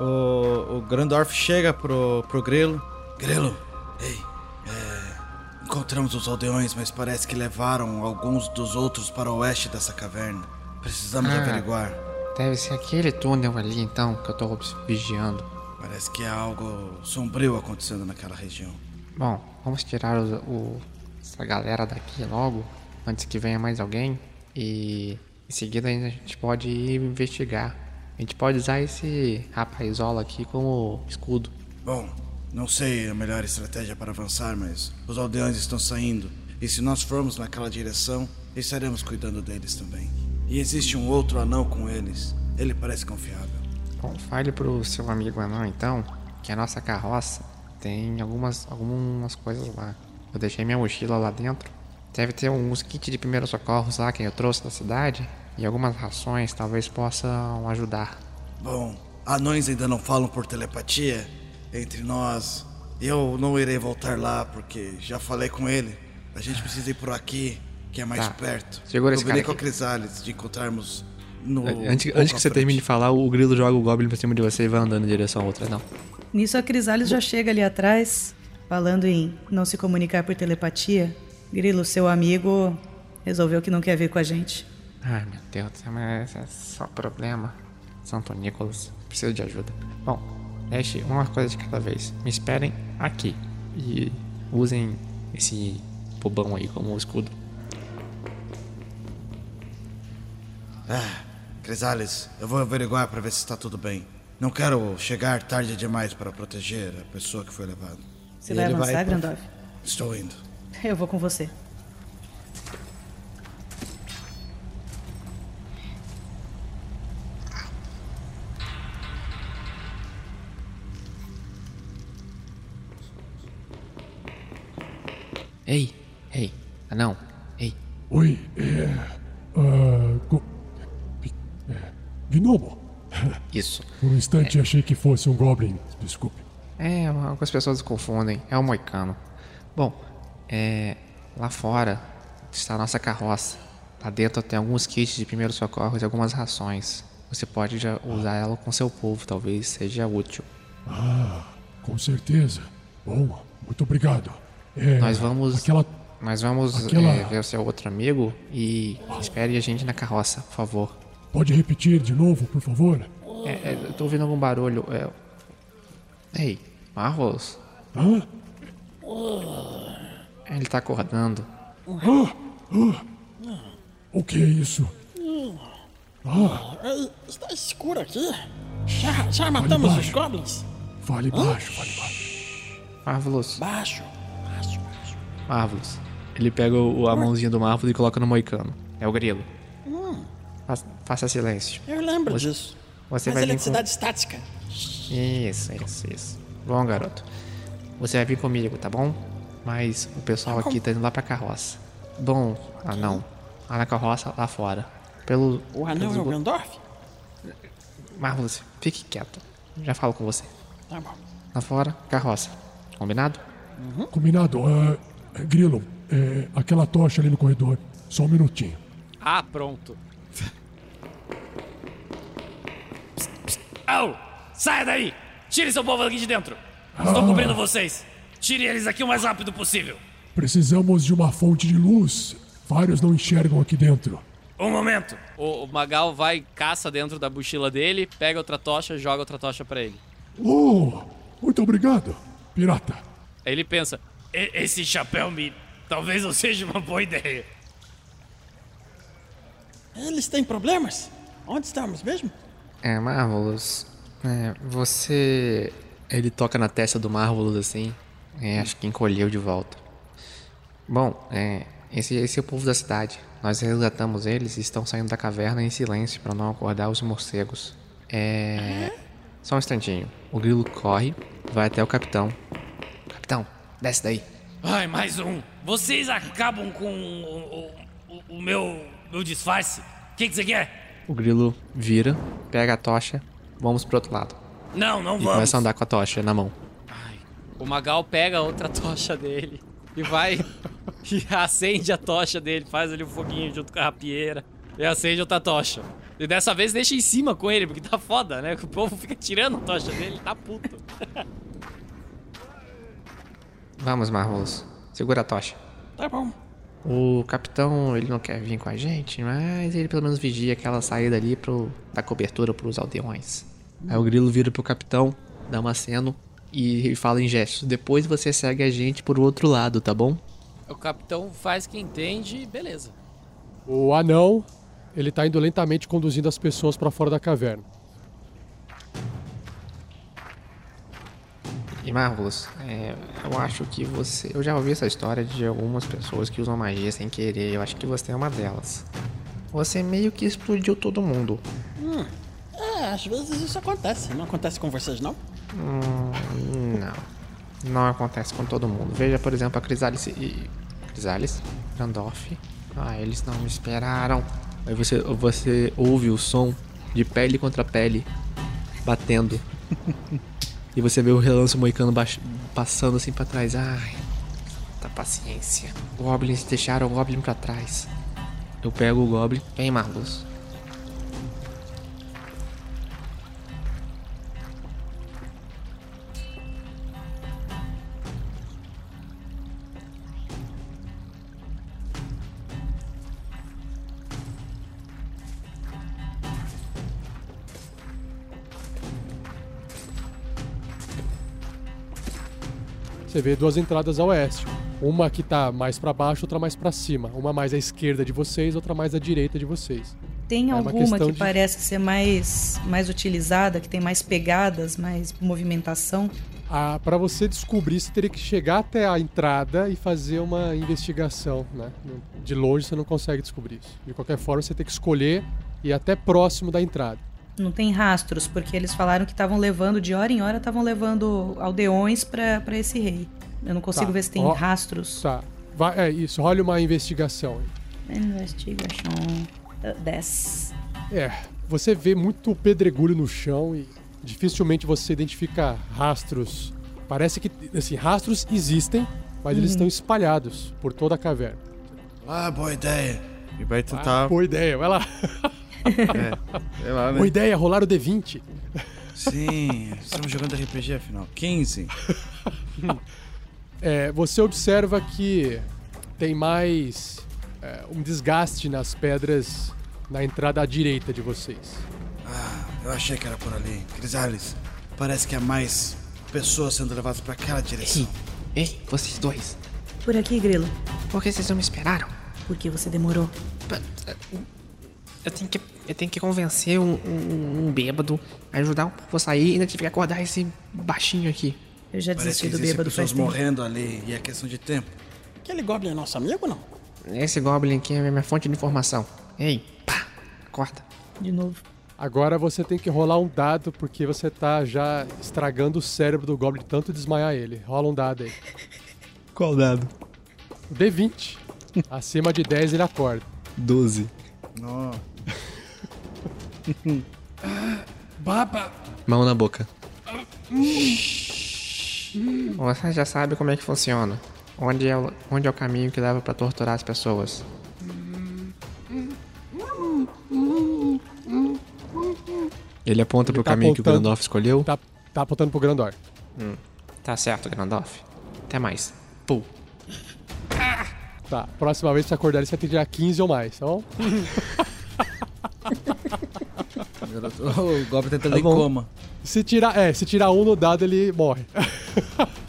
[SPEAKER 5] O, o Grandorf chega pro, pro Grilo. Grilo, ei, é, encontramos os aldeões, mas parece que levaram alguns dos outros para o oeste dessa caverna. Precisamos
[SPEAKER 10] Ah.
[SPEAKER 5] averiguar.
[SPEAKER 10] Deve ser aquele túnel ali então que eu tô vigiando.
[SPEAKER 5] Parece que há algo sombrio acontecendo naquela região.
[SPEAKER 10] Bom, vamos tirar os- o, essa galera daqui logo, antes que venha mais alguém. E em seguida a gente pode ir investigar. A gente pode usar esse rapazola aqui como escudo.
[SPEAKER 5] Bom, não sei a melhor estratégia para avançar, mas os aldeões estão saindo. E se nós formos naquela direção, estaremos cuidando deles também. E existe um outro anão com eles. Ele parece confiável.
[SPEAKER 10] Bom, fale pro seu amigo anão então que a nossa carroça tem algumas, algumas coisas lá. Eu deixei minha mochila lá dentro. Deve ter uns kits de primeiros socorros lá que eu trouxe da cidade. E algumas rações talvez possam ajudar.
[SPEAKER 5] Bom, anões ainda não falam por telepatia entre nós. Eu não irei voltar lá porque já falei com ele. A gente precisa ir por aqui, que é mais
[SPEAKER 10] Tá.
[SPEAKER 5] perto.
[SPEAKER 10] Segura esse
[SPEAKER 5] Eu virei
[SPEAKER 10] cara
[SPEAKER 5] com a
[SPEAKER 10] aqui.
[SPEAKER 5] Crisales de encontrarmos no.
[SPEAKER 4] Antes,
[SPEAKER 5] pouco
[SPEAKER 4] antes que você
[SPEAKER 5] frente.
[SPEAKER 4] termine de falar, o grilo joga o Goblin pra cima de você e vai andando em direção a outra, não.
[SPEAKER 8] Nisso a Crisales já chega ali atrás, falando em não se comunicar por telepatia. Grilo, seu amigo, resolveu que não quer vir com a gente.
[SPEAKER 10] Ai meu Deus, mas é só problema. Santo Nicolas, preciso de ajuda. Bom, deixe uma coisa de cada vez. Me esperem aqui. E usem esse bobão aí como escudo.
[SPEAKER 5] Ah, Crisales, eu vou averiguar para ver se está tudo bem. Não quero chegar tarde demais para proteger a pessoa que foi levada.
[SPEAKER 8] Você
[SPEAKER 5] E
[SPEAKER 8] vai avançar,
[SPEAKER 5] pra-
[SPEAKER 8] Grandorf?
[SPEAKER 5] Estou indo.
[SPEAKER 8] Eu vou com você.
[SPEAKER 2] Oi, é. go- pi- é, Gnomo.
[SPEAKER 10] Isso.
[SPEAKER 2] Por um instante achei que fosse um Goblin. Desculpe.
[SPEAKER 10] É, algumas pessoas confundem. É o moicano. Bom, é. Lá fora está a nossa carroça. Lá dentro tem alguns kits de primeiros socorros e algumas rações. Você pode já usar ela com seu povo, talvez seja útil.
[SPEAKER 2] Ah, com certeza. Bom, muito obrigado. É,
[SPEAKER 10] Nós vamos.
[SPEAKER 2] Aquela.
[SPEAKER 10] Nós vamos
[SPEAKER 2] aquela-
[SPEAKER 10] é, ver o seu outro amigo e espere a gente na carroça, por favor.
[SPEAKER 2] Pode repetir de novo, por favor?
[SPEAKER 10] É, é, eu tô ouvindo algum barulho. É... Ei, Marvels?
[SPEAKER 2] Hã?
[SPEAKER 10] Ele tá acordando.
[SPEAKER 2] Ah, ah. O que é isso? Ah,
[SPEAKER 14] está escuro aqui. Já, já matamos os goblins?
[SPEAKER 2] fale baixo, fale baixo.
[SPEAKER 10] Marvelous.
[SPEAKER 14] Baixo. Baixo, baixo.
[SPEAKER 10] Marvelous. Ele pega o, a mãozinha do Marvelous e coloca no moicano. É o grilo.
[SPEAKER 14] Hum,
[SPEAKER 10] Faça, faça silêncio.
[SPEAKER 14] eu lembro
[SPEAKER 10] Você-
[SPEAKER 14] disso.
[SPEAKER 10] Você
[SPEAKER 14] Mas
[SPEAKER 10] vai
[SPEAKER 14] ele é
[SPEAKER 10] vir
[SPEAKER 14] de
[SPEAKER 10] com...
[SPEAKER 14] cidade estática.
[SPEAKER 10] Isso, isso, isso. Bom, garoto. Você vai vir comigo, tá bom? Mas o pessoal aqui tá indo lá pra carroça. Bom, ah não. Lá na carroça, lá fora. Pelo.
[SPEAKER 14] O anel
[SPEAKER 10] pelos
[SPEAKER 14] é o Grandorf?
[SPEAKER 10] Marvelous, fique quieto. Já falo com você.
[SPEAKER 14] Tá bom.
[SPEAKER 10] Lá fora, carroça. Combinado?
[SPEAKER 2] Combinado. Ah, Grilo, é, aquela tocha ali no corredor. Só um minutinho.
[SPEAKER 6] Ah, pronto.
[SPEAKER 12] Au! Saia daí! Tire seu povo daqui de dentro! Estou cobrindo vocês! Tire eles aqui o mais rápido possível!
[SPEAKER 2] Precisamos de uma fonte de luz. Vários não enxergam aqui dentro.
[SPEAKER 12] Um momento!
[SPEAKER 6] O, o Magal vai, caça dentro da mochila dele, pega outra tocha, joga outra tocha pra ele.
[SPEAKER 2] Oh, muito obrigado, pirata.
[SPEAKER 6] Aí ele pensa,
[SPEAKER 12] E- esse chapéu me. Talvez não seja uma boa ideia.
[SPEAKER 14] Eles têm problemas? Onde estamos mesmo?
[SPEAKER 10] É, Marvelous. É, você. Ele toca na testa do Marvelous assim. É, acho que encolheu de volta. Bom, é. Esse, esse é o povo da cidade. Nós resgatamos eles e estão saindo da caverna em silêncio para não acordar os morcegos. É. Só um instantinho. O grilo corre, vai até o capitão. Capitão, desce daí.
[SPEAKER 12] Ai, mais um! Vocês acabam com o, o- o- meu, meu disfarce. O que, que você quer?
[SPEAKER 10] O grilo vira, pega a tocha, vamos pro outro lado.
[SPEAKER 12] Não, não
[SPEAKER 10] E
[SPEAKER 12] vamos.
[SPEAKER 10] começa a andar com a tocha na mão.
[SPEAKER 6] o Magal pega a outra tocha dele e vai e acende a tocha dele, faz ali um foguinho junto com a rapieira e acende outra tocha. E dessa vez deixa em cima com ele, porque tá foda, né? Que o povo fica tirando a tocha dele, tá puto.
[SPEAKER 10] Vamos, Marvelous. Segura a tocha.
[SPEAKER 14] Tá bom.
[SPEAKER 10] O capitão, ele não quer vir com a gente, mas ele pelo menos vigia aquela saída ali pro dar cobertura pros aldeões. Aí o grilo vira pro capitão, dá uma aceno e fala em gestos. Depois você segue a gente por outro lado, tá bom?
[SPEAKER 6] O capitão faz que entende e beleza.
[SPEAKER 1] O anão, ele tá indo lentamente conduzindo as pessoas pra fora da caverna.
[SPEAKER 10] E Marvelous, é, eu acho que você. Eu já ouvi essa história de algumas pessoas que usam magia sem querer. Eu acho que você é uma delas. Você meio que explodiu todo mundo.
[SPEAKER 14] Hum. É, às vezes isso acontece. Não acontece com vocês, não?
[SPEAKER 10] Hum, não. Não acontece com todo mundo. Veja, por exemplo, a Crisalis e. Crisalis? Gandalf. Ah, eles não me esperaram. Aí você, você ouve o som de pele contra pele batendo. e você vê o relance moicano passando assim pra trás. Ai, tá paciência. Goblins deixaram o Goblin pra trás. Eu pego o Goblin. Vem, Marlos.
[SPEAKER 1] Você vê duas entradas a oeste. Uma que tá mais pra baixo, outra mais pra cima. Uma mais à esquerda de vocês, outra mais à direita de vocês.
[SPEAKER 8] Tem
[SPEAKER 1] É uma
[SPEAKER 8] alguma que
[SPEAKER 1] de-
[SPEAKER 8] parece ser mais, mais utilizada, que tem mais pegadas, mais movimentação?
[SPEAKER 1] Ah, para você descobrir, você teria que chegar até a entrada e fazer uma investigação, né? De longe você não consegue descobrir isso. De qualquer forma, você tem que escolher e ir até próximo da entrada.
[SPEAKER 8] Não tem rastros, porque eles falaram que estavam levando, de hora em hora, estavam levando aldeões pra pra esse rei. Eu não consigo
[SPEAKER 1] Tá.
[SPEAKER 8] ver se tem
[SPEAKER 1] Ó,
[SPEAKER 8] rastros.
[SPEAKER 1] Tá. Vai, é isso, rola uma investigação aí.
[SPEAKER 8] Investigation. uh, 10.
[SPEAKER 1] É, você vê muito pedregulho no chão e dificilmente você identifica rastros. Parece que, assim, rastros existem, mas eles
[SPEAKER 8] Uhum.
[SPEAKER 1] estão espalhados por toda a caverna.
[SPEAKER 5] Ah, boa ideia. E vai tentar.
[SPEAKER 1] Boa ideia, vai lá.
[SPEAKER 5] É, sei lá, né?
[SPEAKER 1] Boa ideia, rolar o D20.
[SPEAKER 5] Sim, estamos jogando RPG afinal. 15.
[SPEAKER 1] É, você observa que tem mais é, um desgaste nas pedras na entrada à direita de vocês.
[SPEAKER 5] Ah, eu achei que era por ali. Crisales, parece que há mais pessoas sendo levadas pra aquela direção.
[SPEAKER 10] Ei, vocês dois.
[SPEAKER 8] Por aqui, Grilo.
[SPEAKER 10] Por que vocês não me esperaram?
[SPEAKER 8] Por que você demorou?
[SPEAKER 10] Eu tenho que, eu tenho que convencer um, um, um bêbado a ajudar o povo a sair e ainda tive que acordar esse baixinho aqui.
[SPEAKER 8] Eu já desisti do bêbado
[SPEAKER 5] pessoas
[SPEAKER 8] faz
[SPEAKER 5] morrendo ali e é questão de tempo.
[SPEAKER 14] Aquele Goblin é nosso amigo ou não?
[SPEAKER 10] Esse Goblin aqui é minha fonte de informação. Ei, pá, acorda.
[SPEAKER 8] De novo.
[SPEAKER 1] Agora você tem que rolar um dado porque você tá já estragando o cérebro do Goblin tanto desmaiar ele. Rola um dado aí.
[SPEAKER 4] Qual dado?
[SPEAKER 1] O D20. Acima de 10 ele acorda.
[SPEAKER 4] 12.
[SPEAKER 5] Não.
[SPEAKER 1] Baba!
[SPEAKER 4] Mão na boca.
[SPEAKER 10] Você já sabe como é que funciona. Onde é o, onde é o caminho que leva pra torturar as pessoas?
[SPEAKER 4] Ele aponta pro
[SPEAKER 1] tá
[SPEAKER 4] caminho que o
[SPEAKER 1] apontando.
[SPEAKER 4] Gandalf escolheu.
[SPEAKER 1] Tá, tá apontando pro Grandor.
[SPEAKER 10] Tá certo, Gandalf. Até mais. Pô.
[SPEAKER 1] Tá, próxima vez que você acordar ele, você vai ter que tirar 15 ou mais, tá bom?
[SPEAKER 5] O Goblin tentando
[SPEAKER 4] Tá
[SPEAKER 5] em coma.
[SPEAKER 1] Se tirar, é, se tirar um no dado, ele morre.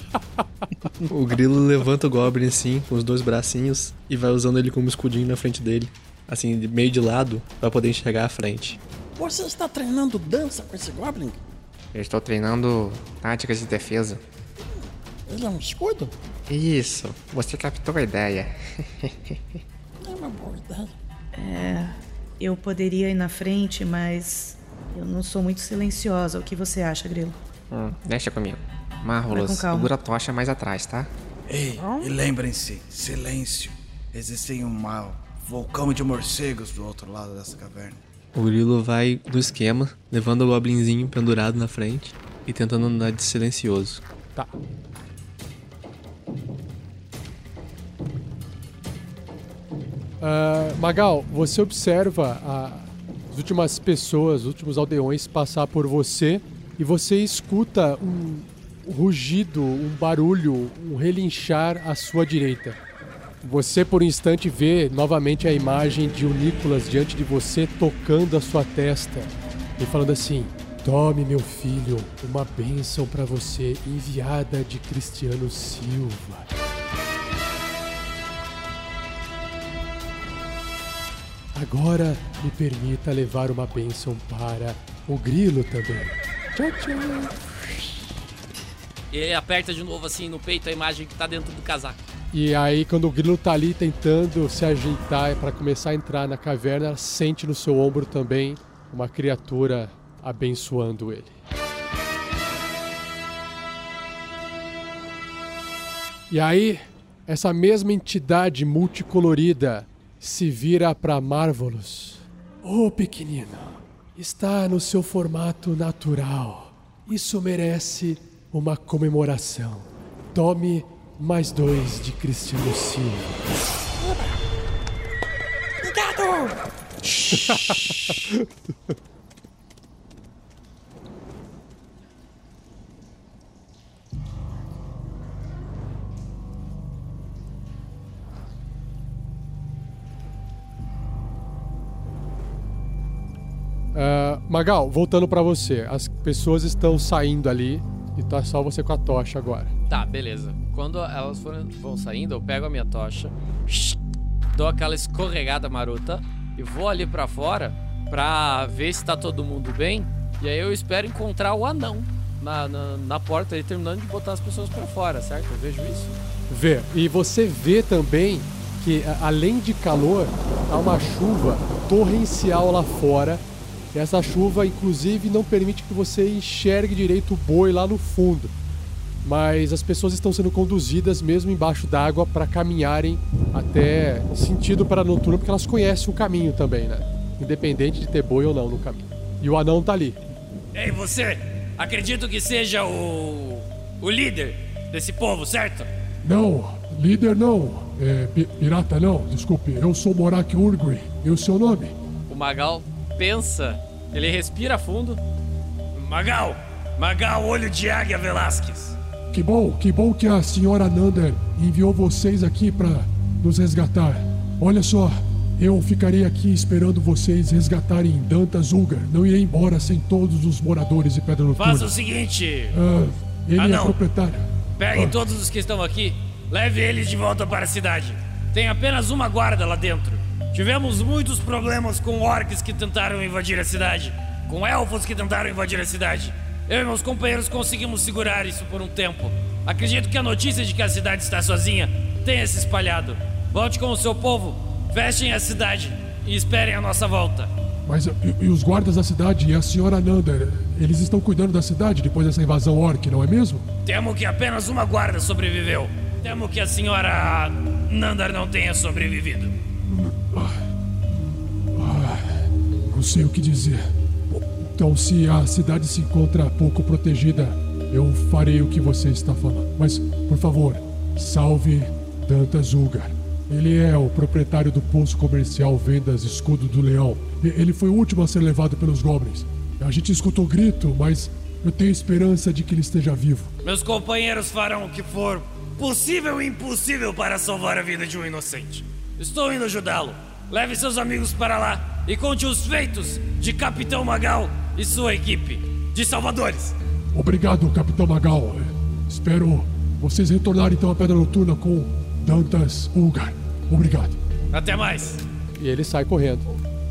[SPEAKER 4] O grilo levanta o Goblin assim, com os dois bracinhos, e vai usando ele como escudinho na frente dele. Assim, de meio de lado, pra poder enxergar a frente.
[SPEAKER 14] Você está treinando dança com esse Goblin?
[SPEAKER 10] Eu estou treinando táticas de defesa.
[SPEAKER 14] Ele é um escudo?
[SPEAKER 10] Isso, você captou a ideia.
[SPEAKER 14] É uma boa ideia.
[SPEAKER 8] Eu poderia ir na frente, mas eu não sou muito silenciosa. O que você acha, Grilo?
[SPEAKER 10] Hum, deixa comigo.
[SPEAKER 8] Vai
[SPEAKER 10] Marrolos,
[SPEAKER 8] com
[SPEAKER 10] segura a tocha mais atrás, tá?
[SPEAKER 5] Ei, e lembrem-se, silêncio. Existe um vulcão de morcegos do outro lado dessa caverna.
[SPEAKER 4] O grilo vai no esquema, levando o Goblinzinho pendurado na frente e tentando andar de silencioso.
[SPEAKER 1] Tá. Ah, Magal, você observa a- as últimas pessoas, os últimos aldeões passar por você e você escuta um rugido, um barulho, um relinchar à sua direita. Você por um instante vê novamente a imagem de o Nicolas diante de você tocando a sua testa e falando assim: Tome, meu filho, uma bênção para você enviada de Cristiano Silva. Agora me permita levar uma bênção para o grilo também. Tchau, tchau.
[SPEAKER 6] E ele aperta de novo assim no peito a imagem que tá dentro do casaco.
[SPEAKER 1] E aí, quando o grilo tá ali tentando se ajeitar para começar a entrar na caverna, sente no seu ombro também uma criatura abençoando ele. E aí, essa mesma entidade multicolorida se vira para Marvelous. Ô pequenino, está no seu formato natural. Isso merece uma comemoração. Tome mais dois de Cristiano Silva. Ah, Magal, voltando pra você. As pessoas estão saindo ali e tá só você com a tocha agora.
[SPEAKER 6] Tá, beleza. Quando elas forem, vão saindo, eu pego a minha tocha, dou aquela escorregada marota e vou ali pra fora pra ver se tá todo mundo bem. E aí eu espero encontrar o anão na, na, na porta aí, terminando de botar as pessoas pra fora, certo? Eu vejo isso.
[SPEAKER 1] Vê. E você vê também que, além de calor, há uma chuva torrencial lá fora. Essa chuva, inclusive, não permite que você enxergue direito o boi lá no fundo. Mas as pessoas estão sendo conduzidas mesmo embaixo d'água para caminharem até sentido para noturno, porque elas conhecem o caminho também, né? Independente de ter boi ou não no caminho. E o anão tá ali.
[SPEAKER 12] Ei, você! Acredito que seja o. o líder desse povo, certo?
[SPEAKER 2] Não, líder não. É, pi- pirata não, desculpe. Eu sou Morak Urgui. E o seu nome?
[SPEAKER 6] O Magal pensa, ele respira fundo.
[SPEAKER 12] Magal! Magal, olho de águia Velasquez.
[SPEAKER 2] Que bom, que bom que a senhora Nander enviou vocês aqui pra nos resgatar. Olha só, eu ficarei aqui esperando vocês resgatarem Dantas Ulgar. Não irei embora sem todos os moradores de Pedra Noturna.
[SPEAKER 12] Faça o seguinte:
[SPEAKER 2] Ah, ele
[SPEAKER 12] Ah,
[SPEAKER 2] é proprietário.
[SPEAKER 12] pegue
[SPEAKER 2] Ah.
[SPEAKER 12] todos os que estão aqui, leve eles de volta para a cidade. Tem apenas uma guarda lá dentro. Tivemos muitos problemas com orcs que tentaram invadir a cidade, com elfos que tentaram invadir a cidade. Eu e meus companheiros conseguimos segurar isso por um tempo. Acredito que a notícia de que a cidade está sozinha tenha se espalhado. Volte com o seu povo, fechem a cidade e esperem a nossa volta.
[SPEAKER 2] Mas e, e os guardas da cidade e a senhora Nander, eles estão cuidando da cidade depois dessa invasão orc, não é mesmo?
[SPEAKER 12] Temo que apenas uma guarda sobreviveu. Temo que a senhora Nandar não tenha sobrevivido.
[SPEAKER 2] Não sei o que dizer. Então, se a cidade se encontra pouco protegida, eu farei o que você está falando. Mas, por favor, salve Dantas Ulgar. Ele é o proprietário do posto comercial Vendas Escudo do Leão. Ele foi o último a ser levado pelos goblins. A gente escutou grito, mas eu tenho esperança de que ele esteja vivo.
[SPEAKER 12] Meus companheiros farão o que for possível e impossível para salvar a vida de um inocente. Estou indo ajudá-lo. Leve seus amigos para lá e conte os feitos de Capitão Magal e sua equipe de salvadores.
[SPEAKER 2] Obrigado, Capitão Magal. Espero vocês retornarem então à Pedra Noturna com Dantas Ulgar. Obrigado.
[SPEAKER 12] Até mais.
[SPEAKER 1] E ele sai correndo.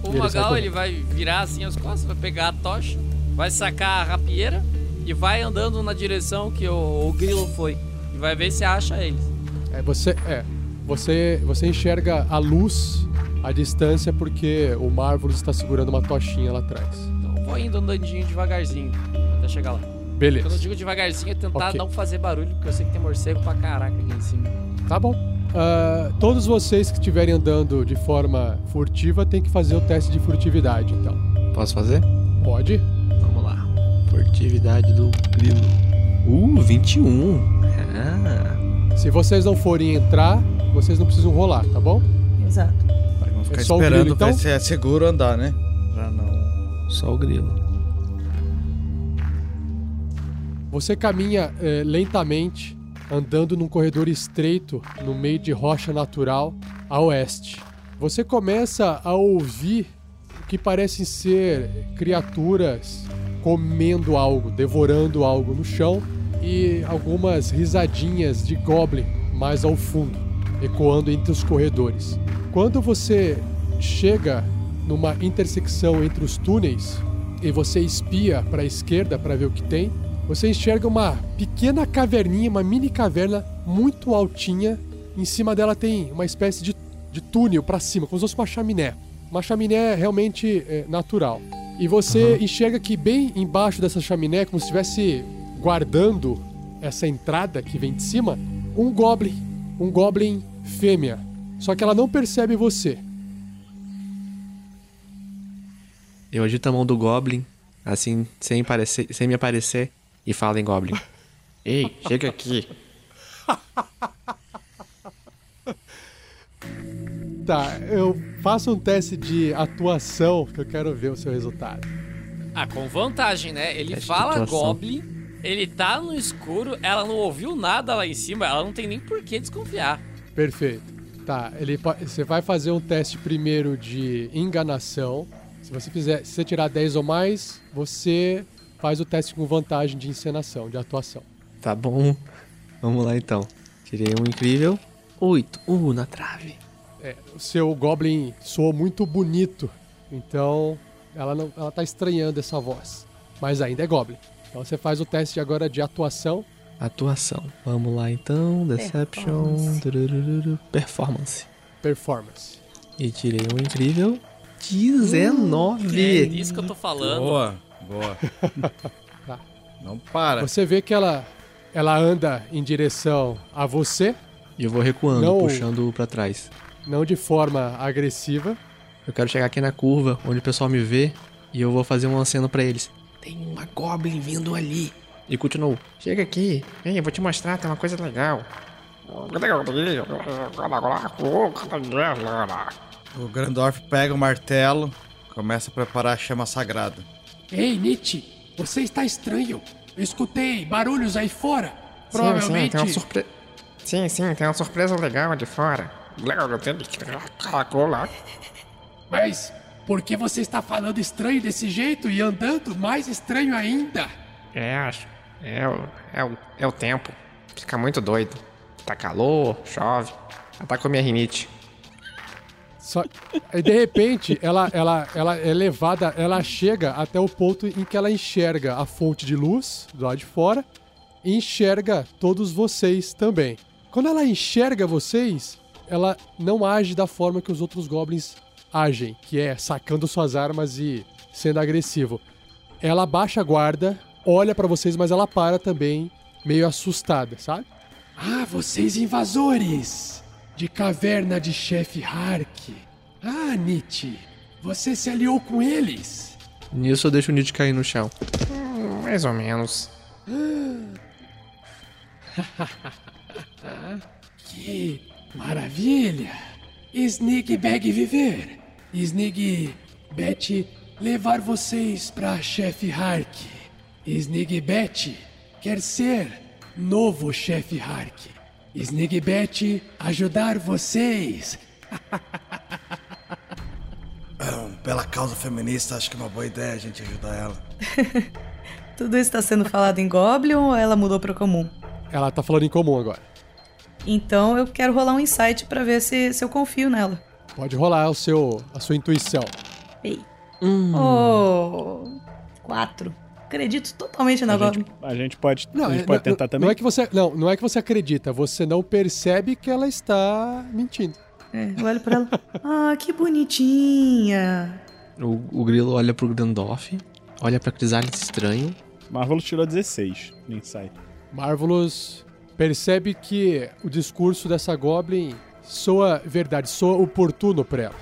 [SPEAKER 6] O
[SPEAKER 1] ele sai
[SPEAKER 6] Magal
[SPEAKER 1] correndo.
[SPEAKER 6] ele vai virar assim as costas, vai pegar a tocha, vai sacar a rapieira e vai andando na direção que o, o grilo foi. E vai ver se acha eles.
[SPEAKER 1] É, você, é, você, você enxerga a luz à distância porque o Marvelous está segurando uma tochinha lá atrás.
[SPEAKER 6] Então eu vou indo andandinho devagarzinho até chegar lá.
[SPEAKER 1] Beleza.
[SPEAKER 6] Quando eu digo devagarzinho é tentar
[SPEAKER 1] Ok.
[SPEAKER 6] não fazer barulho, porque eu sei que tem morcego pra caraca aqui em cima.
[SPEAKER 1] Tá bom. Ah, todos vocês que estiverem andando de forma furtiva têm que fazer o teste de furtividade, então.
[SPEAKER 4] Posso fazer?
[SPEAKER 1] Pode?
[SPEAKER 4] Vamos lá. Furtividade do grilo. Uh, 21. Ah.
[SPEAKER 1] Se vocês não forem entrar, vocês não precisam rolar, tá bom?
[SPEAKER 8] Exato.
[SPEAKER 5] Ficar
[SPEAKER 1] É só o
[SPEAKER 5] esperando
[SPEAKER 1] grilo, então?
[SPEAKER 5] ver se é seguro andar, né? Pra não.
[SPEAKER 4] Só o grilo.
[SPEAKER 1] Você caminha eh, lentamente, andando num corredor estreito no meio de rocha natural a oeste. Você começa a ouvir o que parecem ser criaturas comendo algo, devorando algo no chão e algumas risadinhas de goblin mais ao fundo, ecoando entre os corredores. Quando você chega numa intersecção entre os túneis e você espia para a esquerda para ver o que tem, você enxerga uma pequena caverninha, uma mini caverna muito altinha. Em cima dela tem uma espécie de, de túnel para cima, como se fosse uma chaminé. Uma chaminé realmente é, natural. E você enxerga que bem embaixo dessa chaminé, como se estivesse guardando essa entrada que vem de cima, um goblin. Um goblin fêmea. Só que ela não percebe você.
[SPEAKER 4] Eu agito a mão do Goblin, assim, sem, parecer, sem me aparecer, e falo em Goblin. Ei, chega aqui.
[SPEAKER 1] Tá, eu faço um teste de atuação que eu quero ver o seu resultado.
[SPEAKER 6] Ah, com vantagem, né? Ele
[SPEAKER 4] Teste
[SPEAKER 6] fala. Goblin, ele tá no escuro, ela não ouviu nada lá em cima, ela não tem nem por que desconfiar.
[SPEAKER 1] Perfeito. Tá, ele, você vai fazer um teste primeiro de enganação. Se você fizer, se você tirar 10 ou mais, você faz o teste com vantagem de encenação, de atuação.
[SPEAKER 4] Tá bom. Vamos lá então. Tirei um incrível. Oito. Uh, na trave.
[SPEAKER 1] É, o seu Goblin soou muito bonito, então ela não, ela tá estranhando essa voz. Mas ainda é Goblin. Então você faz o teste agora de atuação.
[SPEAKER 4] Atuação. Vamos lá então. Deception.
[SPEAKER 8] Performance.
[SPEAKER 4] Performance.
[SPEAKER 1] Performance.
[SPEAKER 4] E tirei um incrível. 19.
[SPEAKER 6] É isso que eu tô falando.
[SPEAKER 5] Boa, boa.
[SPEAKER 1] Tá.
[SPEAKER 5] Não para.
[SPEAKER 1] Você vê que ela, ela anda em direção a você,
[SPEAKER 4] E eu vou recuando,
[SPEAKER 1] Não.
[SPEAKER 4] puxando pra trás.
[SPEAKER 1] não de forma agressiva.
[SPEAKER 4] Eu quero chegar aqui na curva, onde o pessoal me vê, e eu vou fazer um aceno pra eles. Tem uma Goblin vindo ali. E continuo.
[SPEAKER 10] Chega aqui. Vem, eu vou te mostrar, tem uma coisa legal.
[SPEAKER 5] O Grandorf pega o martelo, começa a preparar a chama sagrada.
[SPEAKER 2] Ei, Nietzsche, você está estranho. Eu escutei barulhos aí fora.
[SPEAKER 10] Sim, sim,
[SPEAKER 2] Provavelmente.
[SPEAKER 10] tem uma surpresa. Sim, sim, tem uma surpresa legal de fora.
[SPEAKER 2] Mas por que você está falando estranho desse jeito e andando mais estranho ainda?
[SPEAKER 10] É, acho. É, o- é, o, é o tempo. Fica muito doido. Tá calor, chove. Atacou minha rinite.
[SPEAKER 1] Só... Aí, de repente, ela, ela, ela é levada, ela chega até o ponto em que ela enxerga a fonte de luz do lado de fora e enxerga todos vocês também. Quando ela enxerga vocês, ela não age da forma que os outros goblins agem, que é sacando suas armas e sendo agressivo. Ela baixa a guarda, olha pra vocês, mas ela para também, meio assustada, sabe?
[SPEAKER 2] Ah, vocês invasores! De caverna de chefe Hark. Ah, Nietzsche, você se aliou com eles?
[SPEAKER 4] Nisso eu deixo o Nietzsche cair no chão.
[SPEAKER 10] Hum, Mais ou menos.
[SPEAKER 2] Que maravilha! Snig Bag viver. Snig Bet levar vocês pra chefe Hark. Snig Bet quer ser novo chefe Hark. Snig Bet ajudar vocês.
[SPEAKER 5] Ah, Pela causa feminista, acho que é uma boa ideia a gente ajudar ela.
[SPEAKER 8] Tudo isso está sendo falado em Goblin ou ela mudou para comum?
[SPEAKER 1] Ela tá falando em comum agora.
[SPEAKER 8] Então eu quero rolar um insight para ver se, se eu confio nela.
[SPEAKER 1] Pode rolar o seu, a sua intuição.
[SPEAKER 8] Ei. Oh, quatro. Acredito totalmente na
[SPEAKER 7] A
[SPEAKER 8] Goblin.
[SPEAKER 7] gente, a gente pode, a
[SPEAKER 1] é-
[SPEAKER 7] gente pode tentar
[SPEAKER 1] não,
[SPEAKER 7] também.
[SPEAKER 1] Não é que você, não, não é que você acredita, você não percebe que ela está mentindo.
[SPEAKER 8] É, eu olho pra ela. Ah, que bonitinha.
[SPEAKER 4] O, o grilo olha pro Grandorf, olha pra Crisalis estranho.
[SPEAKER 7] Marvel tirou 16 no Insight.
[SPEAKER 1] Marvelous percebe que o discurso dessa Goblin soa verdade, soa oportuno pra ela.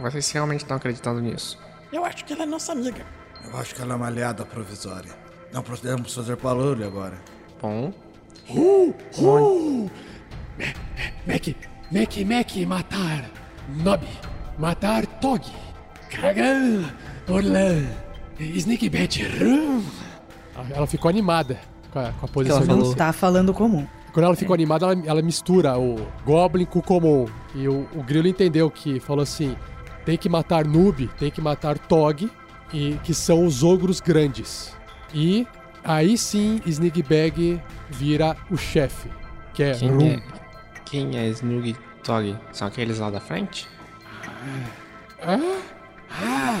[SPEAKER 10] Vocês realmente estão acreditando nisso?
[SPEAKER 14] Eu acho que ela é nossa amiga.
[SPEAKER 5] Eu acho que ela é uma aliada provisória. Não podemos fazer barulho agora.
[SPEAKER 10] Bom,
[SPEAKER 2] Uh, uh. Mac, Mac, Mac, matar. Nob, matar Tog. Kragan, Orlan, Sneak Rum.
[SPEAKER 1] Ela ficou animada com a, com a posição
[SPEAKER 4] ela falou?
[SPEAKER 8] Tá falando comum.
[SPEAKER 1] Quando ela ficou animada, ela, ela mistura o Goblin com o Comum. E o, o Grilo entendeu que falou assim: tem que matar Noob, tem que matar Tog, e que são os ogros grandes. E aí sim, Snigbag vira o chefe, que é
[SPEAKER 10] quem
[SPEAKER 1] Rum.
[SPEAKER 10] é, quem é Snug e Tog? São aqueles lá da frente?
[SPEAKER 2] Ah,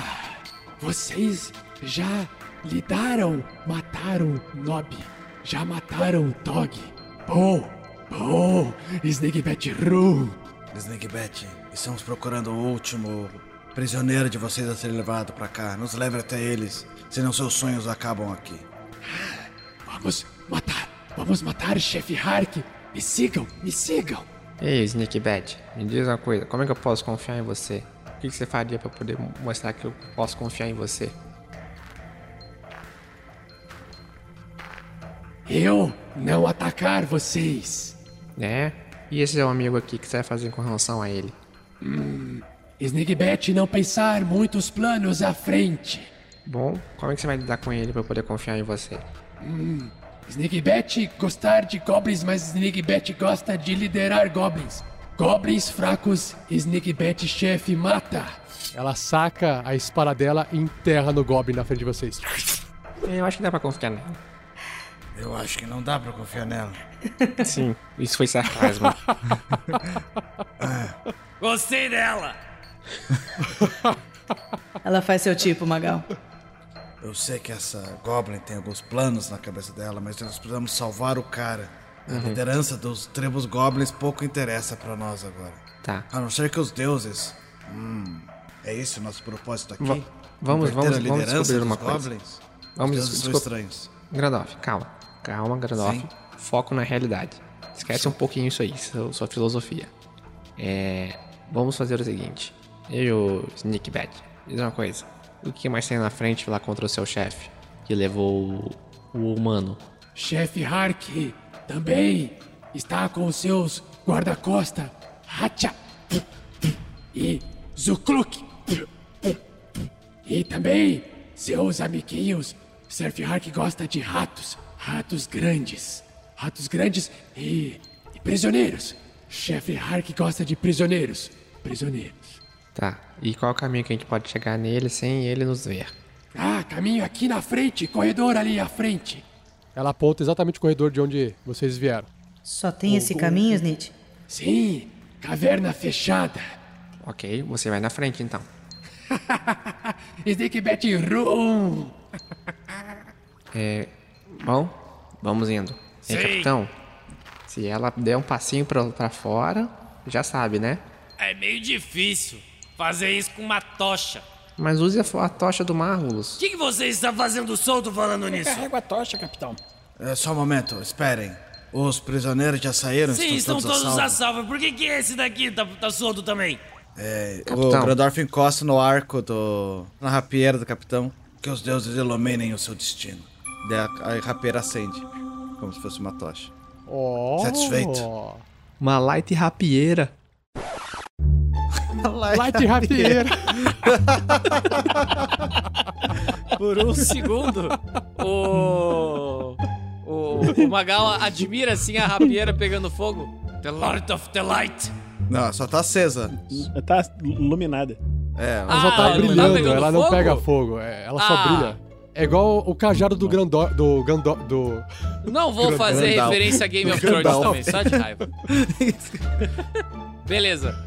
[SPEAKER 2] vocês já lidaram, mataram Nob, já mataram Tog. Bom, bom, Snake Bet Rum.
[SPEAKER 5] Snagbet, estamos procurando o último prisioneiro de vocês a ser levado pra cá. Nos leve até eles, senão seus sonhos acabam aqui.
[SPEAKER 2] Vamos matar, vamos matar chefe Hark. Me sigam, me sigam.
[SPEAKER 10] Ei, Sneak Bad, me diz uma coisa, como é que eu posso confiar em você? O que que você faria pra poder mostrar que eu posso confiar em você?
[SPEAKER 2] Eu não atacar vocês.
[SPEAKER 10] É? E esse seu amigo aqui, o que você vai fazer com relação a ele?
[SPEAKER 2] Snigbet não pensar muitos planos à frente.
[SPEAKER 10] Bom, como é que você vai lidar com ele pra eu poder confiar em você?
[SPEAKER 2] Snigbet gostar de goblins, mas Snigbet gosta de liderar goblins. Goblins fracos, Snigbet chefe mata.
[SPEAKER 1] Ela saca a espada dela e enterra no Goblin na frente de vocês.
[SPEAKER 10] Eu acho que dá pra confiar nele.
[SPEAKER 5] Eu acho que não dá pra confiar nela.
[SPEAKER 10] Sim, isso foi sarcasmo.
[SPEAKER 12] Gostei dela!
[SPEAKER 8] Ela faz seu tipo, Magal.
[SPEAKER 5] Eu sei que essa Goblin tem alguns planos na cabeça dela, mas nós precisamos salvar o cara. A liderança dos tribos Goblins pouco interessa pra nós agora.
[SPEAKER 10] Tá.
[SPEAKER 5] A não ser que os deuses. Hum, é esse o nosso propósito aqui?
[SPEAKER 10] Va- vamos- vamos-
[SPEAKER 5] a
[SPEAKER 10] vamos descobrir
[SPEAKER 5] dos
[SPEAKER 10] uma coisa.
[SPEAKER 5] Goblins?
[SPEAKER 10] Vamos
[SPEAKER 5] os deuses são
[SPEAKER 10] desculpa.
[SPEAKER 5] estranhos.
[SPEAKER 10] Gradoff, calma. Calma, Gradoff.
[SPEAKER 5] Sim.
[SPEAKER 10] Foco na realidade. Esquece um pouquinho isso aí, sua, sua filosofia. É. Vamos fazer o seguinte. E o Sneak Bat, diz uma coisa. O que mais tem na frente lá contra o seu chefe? Que levou o, humano.
[SPEAKER 2] Chefe Hark também está com seus guarda-costa, Hacha e Zukluk. E também seus amiguinhos, Surfhawk gosta de ratos, ratos grandes, ratos grandes e, e prisioneiros. Chefe Hark gosta de prisioneiros, prisioneiros.
[SPEAKER 10] Tá, e qual o caminho que a gente pode chegar nele sem ele nos ver?
[SPEAKER 2] Ah, caminho aqui na frente, corredor ali à frente.
[SPEAKER 1] Ela aponta exatamente o corredor de onde vocês vieram.
[SPEAKER 8] Só tem esse caminho, Snitch?
[SPEAKER 2] Sim, caverna fechada.
[SPEAKER 10] Ok, você vai na frente então.
[SPEAKER 2] Snake Bet Room.
[SPEAKER 10] É. Bom, vamos indo. É,
[SPEAKER 12] Sei.
[SPEAKER 10] capitão, se ela der um passinho pra, pra fora, já sabe, né?
[SPEAKER 12] É meio difícil fazer isso com uma tocha.
[SPEAKER 10] Mas use a, a tocha do Marvelous.
[SPEAKER 12] O que, que você está fazendo solto falando nisso?
[SPEAKER 14] Carrego a tocha, capitão.
[SPEAKER 5] É, só um momento, esperem. Os prisioneiros já saíram?
[SPEAKER 12] Sim, estão
[SPEAKER 5] todos,
[SPEAKER 12] todos
[SPEAKER 5] a
[SPEAKER 12] a
[SPEAKER 5] salvo?
[SPEAKER 12] salvo. Por que, que esse daqui tá, tá solto também?
[SPEAKER 5] É, o
[SPEAKER 10] Capitão.
[SPEAKER 5] Grandorf encosta no arco do. na rapieira do capitão. Que os deuses iluminem o seu destino. Daí a, a rapieira acende. Como se fosse uma tocha.
[SPEAKER 1] Oh.
[SPEAKER 5] Satisfeito.
[SPEAKER 4] Uma light rapieira.
[SPEAKER 1] Light rapieira.
[SPEAKER 6] Por um segundo, o, o, o Magal admira assim a rapieira pegando fogo.
[SPEAKER 12] The Lord of the Light.
[SPEAKER 5] Não, só tá acesa.
[SPEAKER 7] Tá iluminada.
[SPEAKER 5] É,
[SPEAKER 1] Ela só
[SPEAKER 6] Ah,
[SPEAKER 1] tá
[SPEAKER 6] não tá
[SPEAKER 1] brilhando,
[SPEAKER 6] pegando
[SPEAKER 1] ela não
[SPEAKER 6] fogo?
[SPEAKER 1] pega fogo. é, ela só
[SPEAKER 6] Ah.
[SPEAKER 1] brilha. É igual o cajado do Grandor. Do Gandor. Do.
[SPEAKER 6] Não vou fazer
[SPEAKER 5] Gandalf.
[SPEAKER 6] referência a Game of Thrones também, só de raiva. Beleza.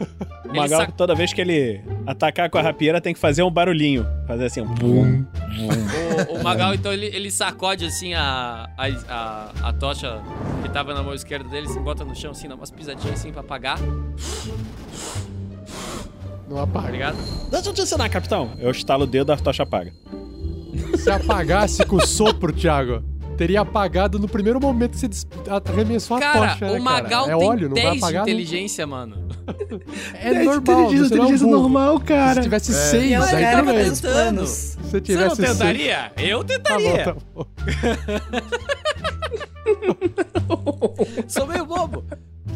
[SPEAKER 7] O
[SPEAKER 6] Ele
[SPEAKER 7] Magal,
[SPEAKER 6] sac-
[SPEAKER 7] toda vez que ele atacar com a rapieira, tem que fazer um barulhinho. Fazer assim, um bum.
[SPEAKER 6] o, o Magal, então, ele, ele sacode assim a, a, a, a tocha que tava na mão esquerda dele, se bota no chão assim, dá umas pisadinhas assim pra apagar,
[SPEAKER 1] Não
[SPEAKER 6] tá
[SPEAKER 1] apaga.
[SPEAKER 6] ligado?
[SPEAKER 7] Deixa eu te ensinar, capitão. Eu estalo o dedo, a tocha apaga.
[SPEAKER 1] Se apagasse com o sopro, Thiago, teria apagado no primeiro momento que você arremessou a
[SPEAKER 6] Cara,
[SPEAKER 1] tocha. né,
[SPEAKER 6] o Magal
[SPEAKER 1] cara? É
[SPEAKER 6] tem
[SPEAKER 1] óleo, não vai
[SPEAKER 6] 10 de inteligência, mano.
[SPEAKER 1] É normal, você não é um burro. Se tivesse seis,
[SPEAKER 8] E ela
[SPEAKER 1] aí
[SPEAKER 8] dos planos.
[SPEAKER 1] Se você
[SPEAKER 6] Você não
[SPEAKER 1] tivesse seis...
[SPEAKER 6] tentaria? Eu
[SPEAKER 1] Tá bom,
[SPEAKER 6] tentaria.
[SPEAKER 1] tá bom.
[SPEAKER 6] Sou meio bobo.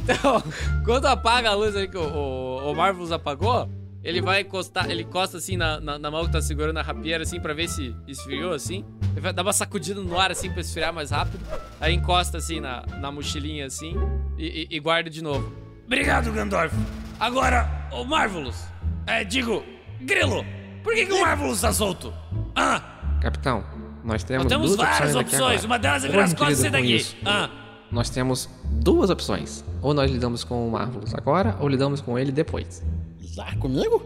[SPEAKER 6] Então, quando apaga a luz aí que o, o, o apagou, ele vai encostar, ele encosta assim na, na, na mão que tá segurando a rapieira, assim, pra ver se esfriou, assim. Ele vai dar uma sacudida no ar, assim, pra esfriar mais rápido. Aí encosta, assim, na, na mochilinha, assim, e, e- e guarda de novo.
[SPEAKER 12] Obrigado, Gandorf. Agora, o Marvelous. É, digo, Grilo. Por que, que o Marvelous tá solto? Ah,
[SPEAKER 10] Capitão, nós temos,
[SPEAKER 12] nós temos
[SPEAKER 10] duas
[SPEAKER 12] várias
[SPEAKER 10] opções.
[SPEAKER 12] opções. Uma delas é virar as costas e sair daqui.
[SPEAKER 10] isso?
[SPEAKER 12] Ah,
[SPEAKER 10] Nós temos duas opções. Ou nós lidamos com o Marvelous agora, ou lidamos com ele depois.
[SPEAKER 14] Lá comigo?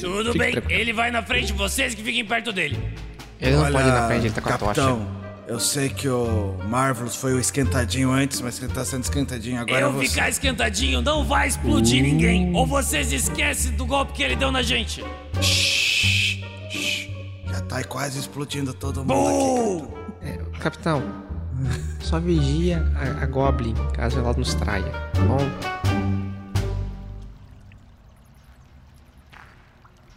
[SPEAKER 12] tudo
[SPEAKER 10] Fique
[SPEAKER 12] bem.
[SPEAKER 10] tranquilo.
[SPEAKER 12] Ele vai na frente, vocês que fiquem perto dele.
[SPEAKER 10] Ele não
[SPEAKER 5] Olha,
[SPEAKER 10] pode ir na frente, ele tá com a tocha.
[SPEAKER 5] capitão, eu sei que o Marvelous foi o esquentadinho antes, mas ele tá sendo esquentadinho agora.
[SPEAKER 12] Eu
[SPEAKER 5] você.
[SPEAKER 12] ficar esquentadinho não vai explodir ninguém. Ou vocês esquecem do golpe que ele deu na gente.
[SPEAKER 5] Shhh, shhh. Já tá quase explodindo todo mundo aqui.
[SPEAKER 12] Buh!
[SPEAKER 10] É, capitão, só vigia a, a Goblin, caso ela nos traia, tá bom?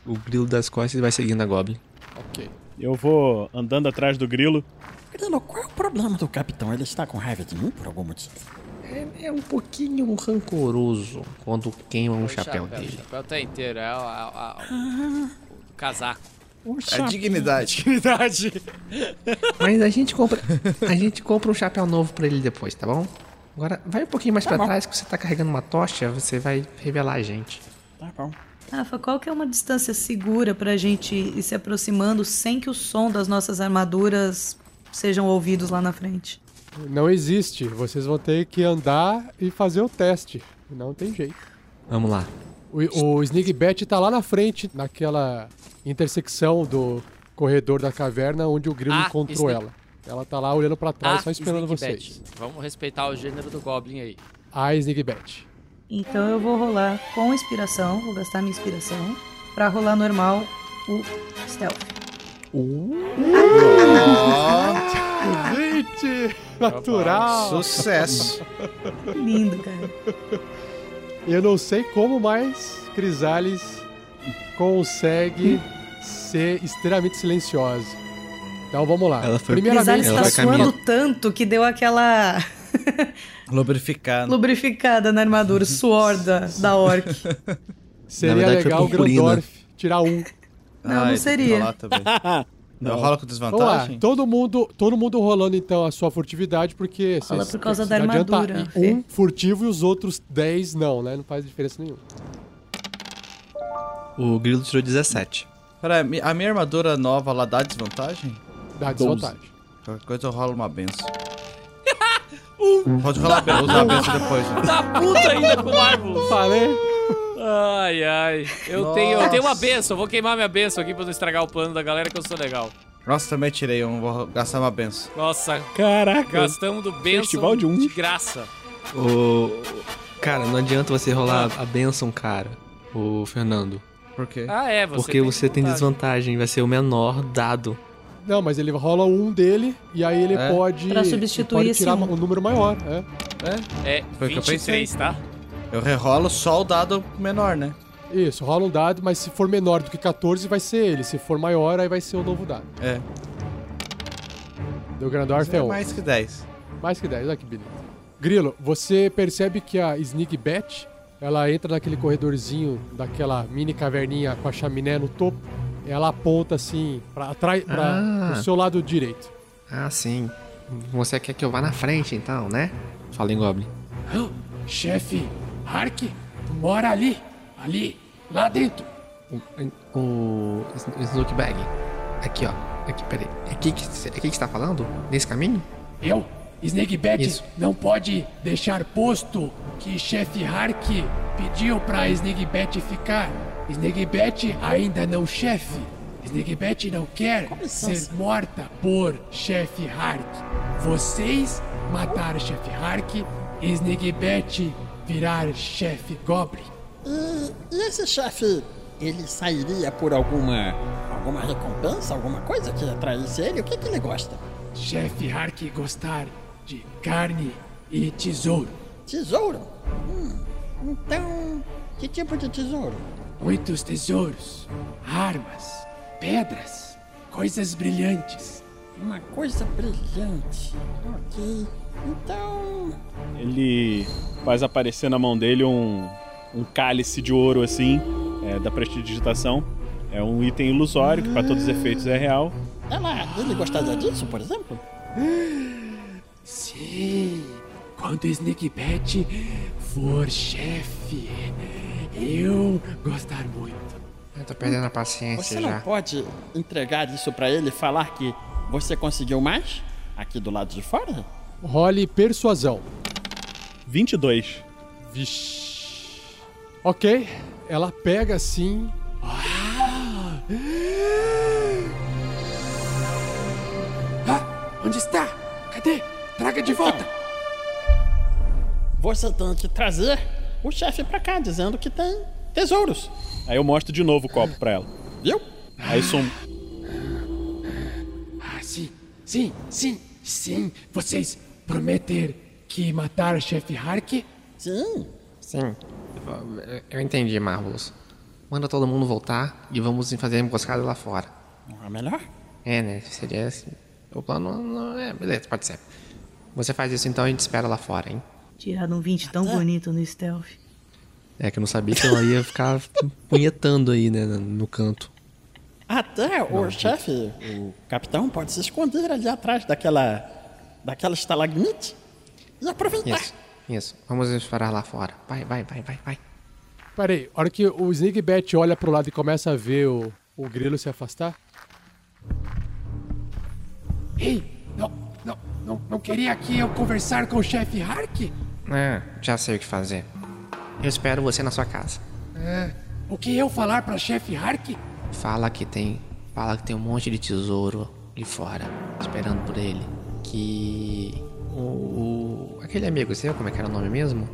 [SPEAKER 4] O grilo das costas vai seguindo a Goblin.
[SPEAKER 1] Ok.
[SPEAKER 7] Eu vou andando atrás do grilo.
[SPEAKER 14] Grilo, qual é o problema do capitão? Ele está com raiva de mim por algum motivo?
[SPEAKER 10] É, é um pouquinho rancoroso quando queima um chapéu,
[SPEAKER 6] O
[SPEAKER 10] dele.
[SPEAKER 6] chapéu tá inteiro, é o, a- a- o casaco.
[SPEAKER 14] O
[SPEAKER 5] É
[SPEAKER 14] chapéu.
[SPEAKER 5] dignidade.
[SPEAKER 6] Verdade.
[SPEAKER 10] Mas a gente compra, a gente compra um chapéu novo pra ele depois, tá bom? Agora, vai um pouquinho mais pra trás que você tá carregando uma tocha, você vai revelar a gente.
[SPEAKER 14] Tá bom.
[SPEAKER 8] Rafa, qual que é uma distância segura pra gente ir se aproximando sem que o som das nossas armaduras sejam ouvidos lá na frente?
[SPEAKER 1] Não existe. Vocês vão ter que andar e fazer o teste. Não tem jeito.
[SPEAKER 4] Vamos lá.
[SPEAKER 1] O, o Sneak Bet tá lá na frente, naquela intersecção do corredor da caverna onde o Grilo
[SPEAKER 6] Ah,
[SPEAKER 1] encontrou
[SPEAKER 6] Sneak-
[SPEAKER 1] ela. Ela tá lá olhando pra trás,
[SPEAKER 6] Ah,
[SPEAKER 1] só esperando
[SPEAKER 6] Sneak
[SPEAKER 1] vocês.
[SPEAKER 6] Vamos respeitar o gênero do Goblin aí.
[SPEAKER 1] A Sneak Bet.
[SPEAKER 8] Então eu vou rolar com inspiração, vou gastar minha inspiração, pra rolar normal o stealth.
[SPEAKER 1] Gente, natural.
[SPEAKER 5] Sucesso.
[SPEAKER 8] Lindo, cara.
[SPEAKER 1] Eu não sei como mais Crisales consegue ser extremamente silenciosa. Então vamos lá.
[SPEAKER 4] Ela foi-
[SPEAKER 1] Primeiramente,
[SPEAKER 8] Crisales tá
[SPEAKER 4] caminhar.
[SPEAKER 8] suando tanto que deu aquela
[SPEAKER 5] Lubrificado.
[SPEAKER 8] lubrificada na armadura, suor da, da orc.
[SPEAKER 1] Seria
[SPEAKER 4] verdade,
[SPEAKER 1] legal o
[SPEAKER 4] purpurina.
[SPEAKER 1] Grandorf tirar um.
[SPEAKER 8] Não, não seria.
[SPEAKER 5] Não. Rola com
[SPEAKER 1] lá,
[SPEAKER 5] desvantagem?
[SPEAKER 1] todo mundo, todo mundo rolando então a sua furtividade, porque
[SPEAKER 8] Rola por causa da armadura,
[SPEAKER 1] Um furtivo e os outros 10 não, né? Não faz diferença nenhuma.
[SPEAKER 4] O Grilo tirou 17.
[SPEAKER 5] Pera, a minha armadura nova lá dá desvantagem?
[SPEAKER 1] Dá desvantagem.
[SPEAKER 5] Qualquer coisa eu rolo uma benção. Pode rolar a benção, usar a benção depois. Né?
[SPEAKER 6] Tá puta ainda com o Marvelous.
[SPEAKER 1] Falei.
[SPEAKER 6] Ai, ai. Eu tenho, eu tenho uma benção. Vou queimar minha benção aqui pra não estragar o plano da galera que eu sou legal.
[SPEAKER 5] Nossa, também tirei um, vou gastar uma benção.
[SPEAKER 6] Nossa,
[SPEAKER 7] Caraca.
[SPEAKER 6] gastamos do benção
[SPEAKER 7] Festival de um.
[SPEAKER 6] de graça.
[SPEAKER 4] O... Cara, não adianta você rolar a benção, cara. O Fernando.
[SPEAKER 5] Por quê?
[SPEAKER 6] Ah, é, você
[SPEAKER 4] porque você tem desvantagem. Vai ser o menor dado.
[SPEAKER 1] Não, mas ele rola um dele e aí ele
[SPEAKER 5] É?
[SPEAKER 1] pode.
[SPEAKER 8] Pra
[SPEAKER 1] ele
[SPEAKER 8] substituir
[SPEAKER 1] pode
[SPEAKER 8] esse
[SPEAKER 1] tirar
[SPEAKER 8] um.
[SPEAKER 1] um número maior. É.
[SPEAKER 6] É
[SPEAKER 5] Foi o que eu
[SPEAKER 6] 23, tá?
[SPEAKER 5] Eu rerolo só o dado menor, né?
[SPEAKER 1] Isso, rola um dado, mas se for menor do que 14, vai ser ele. Se for maior, aí vai ser o novo dado.
[SPEAKER 5] É.
[SPEAKER 1] Do Grandorf é
[SPEAKER 5] É
[SPEAKER 1] 1.
[SPEAKER 5] mais que 10.
[SPEAKER 1] Mais que 10, olha que beleza. Grilo, você percebe que a Sneak Bat, ela entra naquele corredorzinho daquela mini caverninha com a chaminé no topo. Ela aponta assim para trás, para
[SPEAKER 10] Ah.
[SPEAKER 1] o seu lado direito.
[SPEAKER 10] Ah, sim. Você quer que eu vá na frente, então, né?
[SPEAKER 4] Fala em Goblin.
[SPEAKER 2] Chefe, Hark, mora ali, ali, lá dentro.
[SPEAKER 10] O, o Snook Bag. Aqui, ó. Aqui, peraí. É aqui que, é aqui que você tá falando? Nesse caminho?
[SPEAKER 2] Eu, Snakebat,
[SPEAKER 10] Isso.
[SPEAKER 2] não pode deixar posto que chefe Hark pediu pra Snakebat ficar. Snakebat ainda não chefe. Snakebat não quer ser morta por chefe Hark. Vocês mataram chefe Hark, Snakebat virar chefe Goblin.
[SPEAKER 14] E, e esse chefe, ele sairia por alguma alguma recompensa, alguma coisa que atraísse ele? O que, que ele gosta?
[SPEAKER 2] Chefe Hark gostar de carne e tesouro.
[SPEAKER 14] Tesouro? Hum, então, que tipo de tesouro?
[SPEAKER 2] Muitos tesouros, armas, pedras, coisas brilhantes.
[SPEAKER 14] Uma coisa brilhante. Ok. Então.
[SPEAKER 7] Ele faz aparecer na mão dele um, um cálice de ouro assim, é, da prestidigitação. É um item ilusório que, para todos os efeitos, é real.
[SPEAKER 14] Ela, ele gostaria disso, por exemplo?
[SPEAKER 2] Sim, quando Snakebat for chefe, eu gostar muito.
[SPEAKER 10] Eu tô perdendo a paciência
[SPEAKER 14] Você não
[SPEAKER 10] já.
[SPEAKER 14] pode entregar isso pra ele e falar que você conseguiu mais? Aqui do lado de fora?
[SPEAKER 1] Role persuasão.
[SPEAKER 7] 22.
[SPEAKER 1] Vixe. Ok, ela pega assim.
[SPEAKER 2] Ah, onde está? Cadê? Traga de volta.
[SPEAKER 14] Você tem que trazer o chefe pra cá, dizendo que tem tesouros.
[SPEAKER 7] Aí eu mostro de novo o copo pra ela.
[SPEAKER 14] Viu?
[SPEAKER 7] Aí som.
[SPEAKER 2] Ah, sim, sim, sim, sim. Vocês prometer que matar o chefe Hark?
[SPEAKER 14] Sim.
[SPEAKER 10] Sim. Eu- Eu entendi, Marvelous. Manda todo mundo voltar e vamos fazer a emboscada lá fora.
[SPEAKER 14] Não é melhor?
[SPEAKER 10] É, né? Seria assim. O plano não é. Beleza, pode ser. Você faz isso então e a gente espera lá fora, hein?
[SPEAKER 8] Tirado um 20 tão bonito no stealth.
[SPEAKER 4] É que eu não sabia que ela ia ficar punhetando aí, né, no canto.
[SPEAKER 14] Até o chefe, o capitão, pode se esconder ali atrás daquela. daquela estalagmite e aproveitar.
[SPEAKER 10] Isso, isso. Vamos esperar lá fora. Vai, vai, vai, vai, vai.
[SPEAKER 1] Peraí, a hora que o Snakebat olha pro lado e começa a ver o, o grilo se afastar.
[SPEAKER 2] Ei, não, não, não, não queria que eu conversar com o chefe Hark?
[SPEAKER 10] É, já sei o que fazer. Eu espero você na sua casa.
[SPEAKER 2] O que eu falar pra chefe Hark?
[SPEAKER 10] Fala que tem. Fala que tem um monte de tesouro ali fora, esperando por ele. Que. O. o- aquele amigo seu, como é que era o nome mesmo?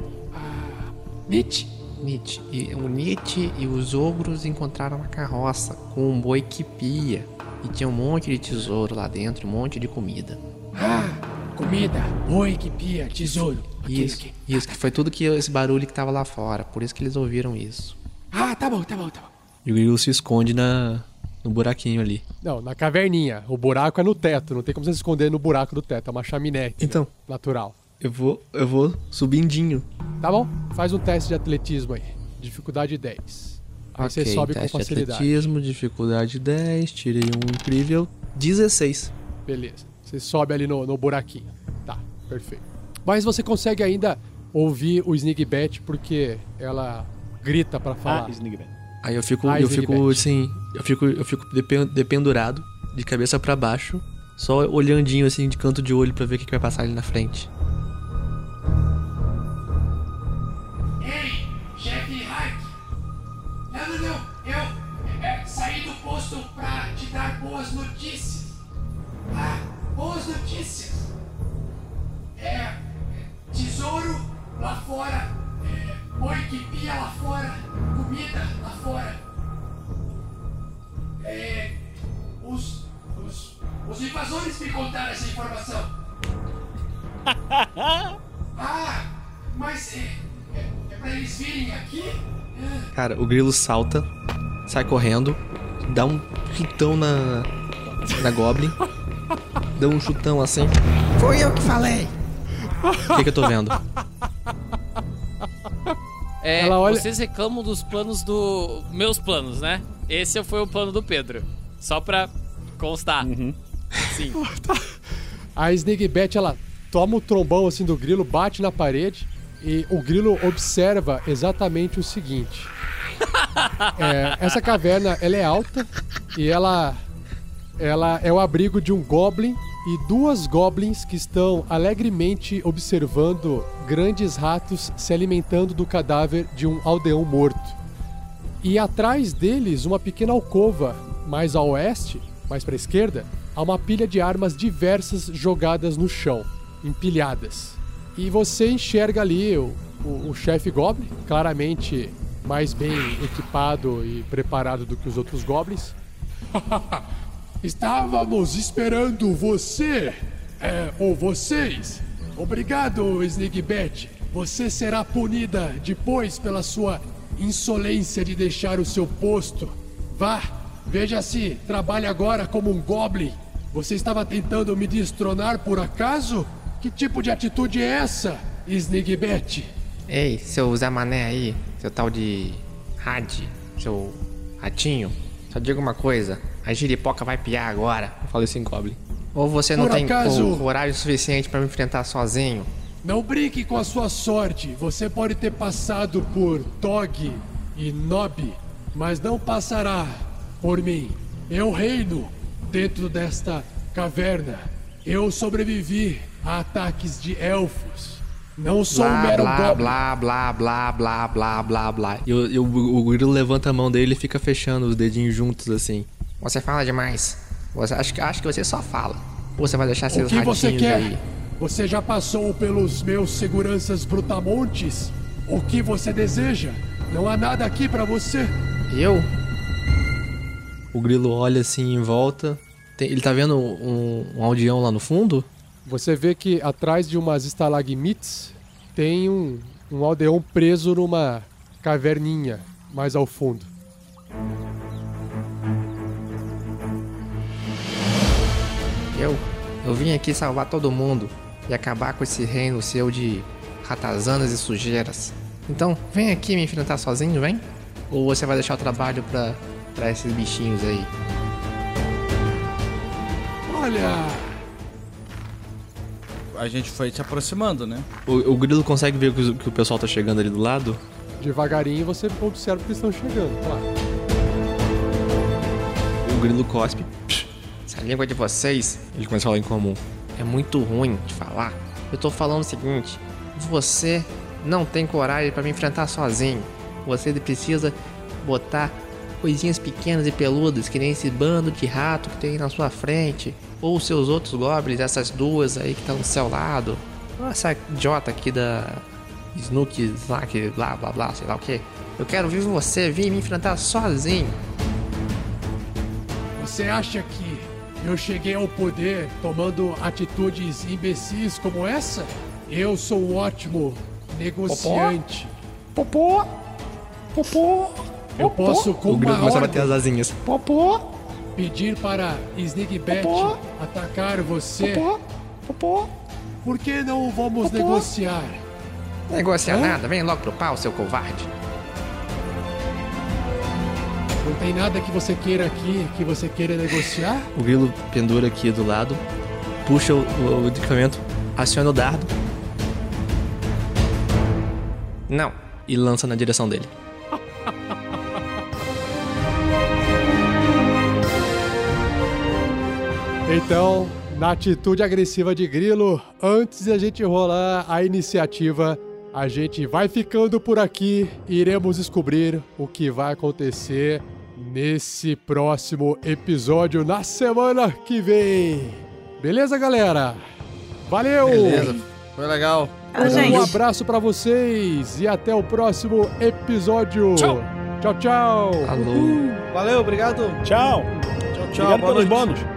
[SPEAKER 2] Nietzsche.
[SPEAKER 10] Nietzsche. E o Nietzsche e os ogros encontraram uma carroça com um boi que pia. E tinha um monte de tesouro lá dentro, um monte de comida.
[SPEAKER 2] Ah, comida, boi que pia, tesouro.
[SPEAKER 10] Isso,
[SPEAKER 2] ok.
[SPEAKER 10] isso, que foi tudo que esse barulho que tava lá fora. Por isso que eles ouviram isso.
[SPEAKER 2] Ah, tá bom, tá bom, tá bom.
[SPEAKER 4] E o grilo se esconde na, no buraquinho ali.
[SPEAKER 1] Não, na caverninha. O buraco é no teto, não tem como você se esconder no buraco do teto, é uma chaminé
[SPEAKER 4] Então.
[SPEAKER 1] natural.
[SPEAKER 4] Eu vou, eu vou subindinho.
[SPEAKER 1] Tá bom? Faz um teste de atletismo aí. Dificuldade 10. Aí você
[SPEAKER 4] Ok,
[SPEAKER 1] sobe com facilidade.
[SPEAKER 4] atletismo, dificuldade 10, tirei um incrível 16.
[SPEAKER 1] Beleza. Você sobe ali no, no buraquinho. Tá, perfeito. Mas você consegue ainda ouvir o Snigbat porque ela grita pra falar.
[SPEAKER 7] Ah.
[SPEAKER 4] Aí eu fico,
[SPEAKER 1] Ah,
[SPEAKER 4] eu fico
[SPEAKER 1] Bat.
[SPEAKER 4] assim, eu fico, eu fico depen- dependurado, de cabeça pra baixo, só olhandinho assim de canto de olho pra ver o que, que vai passar ali na frente.
[SPEAKER 15] Ei, chefe Hack! Não, não, não! Eu é, saí do posto pra te dar boas notícias. Ah, boas notícias! É, é, tesouro lá fora, é, boi que pia lá fora, comida lá fora. É, os, os, os invasores me contaram essa informação. ah, mas é, é, é pra eles virem aqui? Ah.
[SPEAKER 4] Cara, o grilo salta, sai correndo, dá um chutão na, na Goblin, dá um chutão assim.
[SPEAKER 10] Fui eu que falei.
[SPEAKER 4] O que, que eu tô vendo?
[SPEAKER 6] É,
[SPEAKER 1] Ela olha-
[SPEAKER 6] vocês reclamam dos planos do. Meus planos, né? Esse foi o plano do Pedro. Só pra constar. Sim.
[SPEAKER 1] A Snigbat, ela toma o trombão assim do grilo, bate na parede e o grilo observa exatamente o seguinte. É, essa caverna, ela é alta e ela, ela é o abrigo de um goblin e duas goblins que estão alegremente observando grandes ratos se alimentando do cadáver de um aldeão morto. E atrás deles, uma pequena alcova, mais a oeste, mais para a esquerda, há uma pilha de armas diversas jogadas no chão, empilhadas. E você enxerga ali o, o, o chefe Goblin, claramente mais bem equipado e preparado do que os outros Goblins.
[SPEAKER 2] Estávamos esperando você, é, ou vocês. Obrigado, Snigbat. Você será punida depois pela sua insolência de deixar o seu posto. Vá, veja se trabalha agora como um Goblin. Você estava tentando me destronar por acaso? Que tipo de atitude é essa, Snigbat?
[SPEAKER 10] Ei, seu Zé Mané aí, seu tal de Had, seu ratinho, só diga uma coisa, a giripoca vai piar agora.
[SPEAKER 4] Eu falei assim, Goblin.
[SPEAKER 10] Ou você não
[SPEAKER 2] Por
[SPEAKER 10] tem
[SPEAKER 2] acaso-
[SPEAKER 10] co- coragem suficiente pra me enfrentar sozinho?
[SPEAKER 2] Não brinque com a sua sorte. Você pode ter passado por Tog e Nob, mas não passará por mim. Eu reino dentro desta caverna. Eu sobrevivi a ataques de elfos. Não sou um
[SPEAKER 10] Blá,
[SPEAKER 2] mero
[SPEAKER 10] blá,
[SPEAKER 2] goblin.
[SPEAKER 10] blá, blá, blá, blá, blá, blá, blá.
[SPEAKER 4] E, o- e o, o grilo levanta a mão dele e fica fechando os dedinhos juntos assim.
[SPEAKER 10] Você fala demais. Você, acho, que- acho que você só fala. Você vai deixar
[SPEAKER 2] O
[SPEAKER 10] seus
[SPEAKER 2] que você
[SPEAKER 10] ratinhos
[SPEAKER 2] quer?
[SPEAKER 10] aí?
[SPEAKER 2] Você já passou pelos meus seguranças brutamontes? O que você deseja? Não há nada aqui pra você.
[SPEAKER 10] Eu?
[SPEAKER 4] O grilo olha assim em volta. Tem- ele tá vendo um, um aldeão lá no fundo?
[SPEAKER 1] Você vê que atrás de umas estalagmites tem um, um aldeão preso numa caverninha mais ao fundo.
[SPEAKER 10] Eu? Eu vim aqui salvar todo mundo e acabar com esse reino seu de ratazanas e sujeiras. Então, vem aqui me enfrentar sozinho, vem? Ou você vai deixar o trabalho pra, pra esses bichinhos aí?
[SPEAKER 2] Olha,
[SPEAKER 5] A gente foi se aproximando, né?
[SPEAKER 4] O, o grilo consegue ver que, o- que o pessoal tá chegando ali do lado?
[SPEAKER 1] Devagarinho você observa que eles estão chegando, claro.
[SPEAKER 4] O grilo cospe.
[SPEAKER 10] Essa língua de vocês
[SPEAKER 4] Ele começa a falar em comum.
[SPEAKER 10] é muito ruim de falar. Eu tô falando o seguinte: você não tem coragem pra me enfrentar sozinho. Você precisa botar coisinhas pequenas e peludas, que nem esse bando de rato que tem aí na sua frente. Ou seus outros goblins, essas duas aí que estão do seu lado. Ou essa idiota aqui da Snook, lá, que blá blá blá, sei lá o que. Eu quero ver você vir me enfrentar sozinho.
[SPEAKER 2] você acha que eu cheguei ao poder tomando atitudes imbecis como essa? Eu sou um ótimo negociante.
[SPEAKER 14] Popô! Popô!
[SPEAKER 2] Eu posso, com
[SPEAKER 4] O
[SPEAKER 2] uma
[SPEAKER 4] começa a bater as asinhas.
[SPEAKER 14] Popô!
[SPEAKER 2] Pedir para Snigbat
[SPEAKER 14] Popô.
[SPEAKER 2] atacar você.
[SPEAKER 14] Popô! Popô!
[SPEAKER 1] Por que não vamos negociar?
[SPEAKER 10] Negociar
[SPEAKER 1] Hã?
[SPEAKER 10] nada, vem logo pro pau, seu covarde.
[SPEAKER 1] Não tem nada que você queira aqui que você queira negociar?
[SPEAKER 4] O grilo pendura aqui do lado, puxa o, o, o equipamento, aciona o dardo
[SPEAKER 10] Não.
[SPEAKER 4] e lança na direção dele.
[SPEAKER 1] Então, na atitude agressiva de Grilo, antes de a gente rolar a iniciativa, a gente vai ficando por aqui e iremos descobrir o que vai acontecer nesse próximo episódio na semana que vem. Beleza, galera? Valeu!
[SPEAKER 5] Beleza. Foi legal.
[SPEAKER 8] Ah,
[SPEAKER 1] Um abraço pra vocês e até o próximo episódio.
[SPEAKER 6] Tchau.
[SPEAKER 1] Tchau, tchau.
[SPEAKER 4] Alô.
[SPEAKER 5] Valeu, obrigado.
[SPEAKER 7] Tchau.
[SPEAKER 5] Tchau, tchau.
[SPEAKER 7] Obrigado pelos bônus.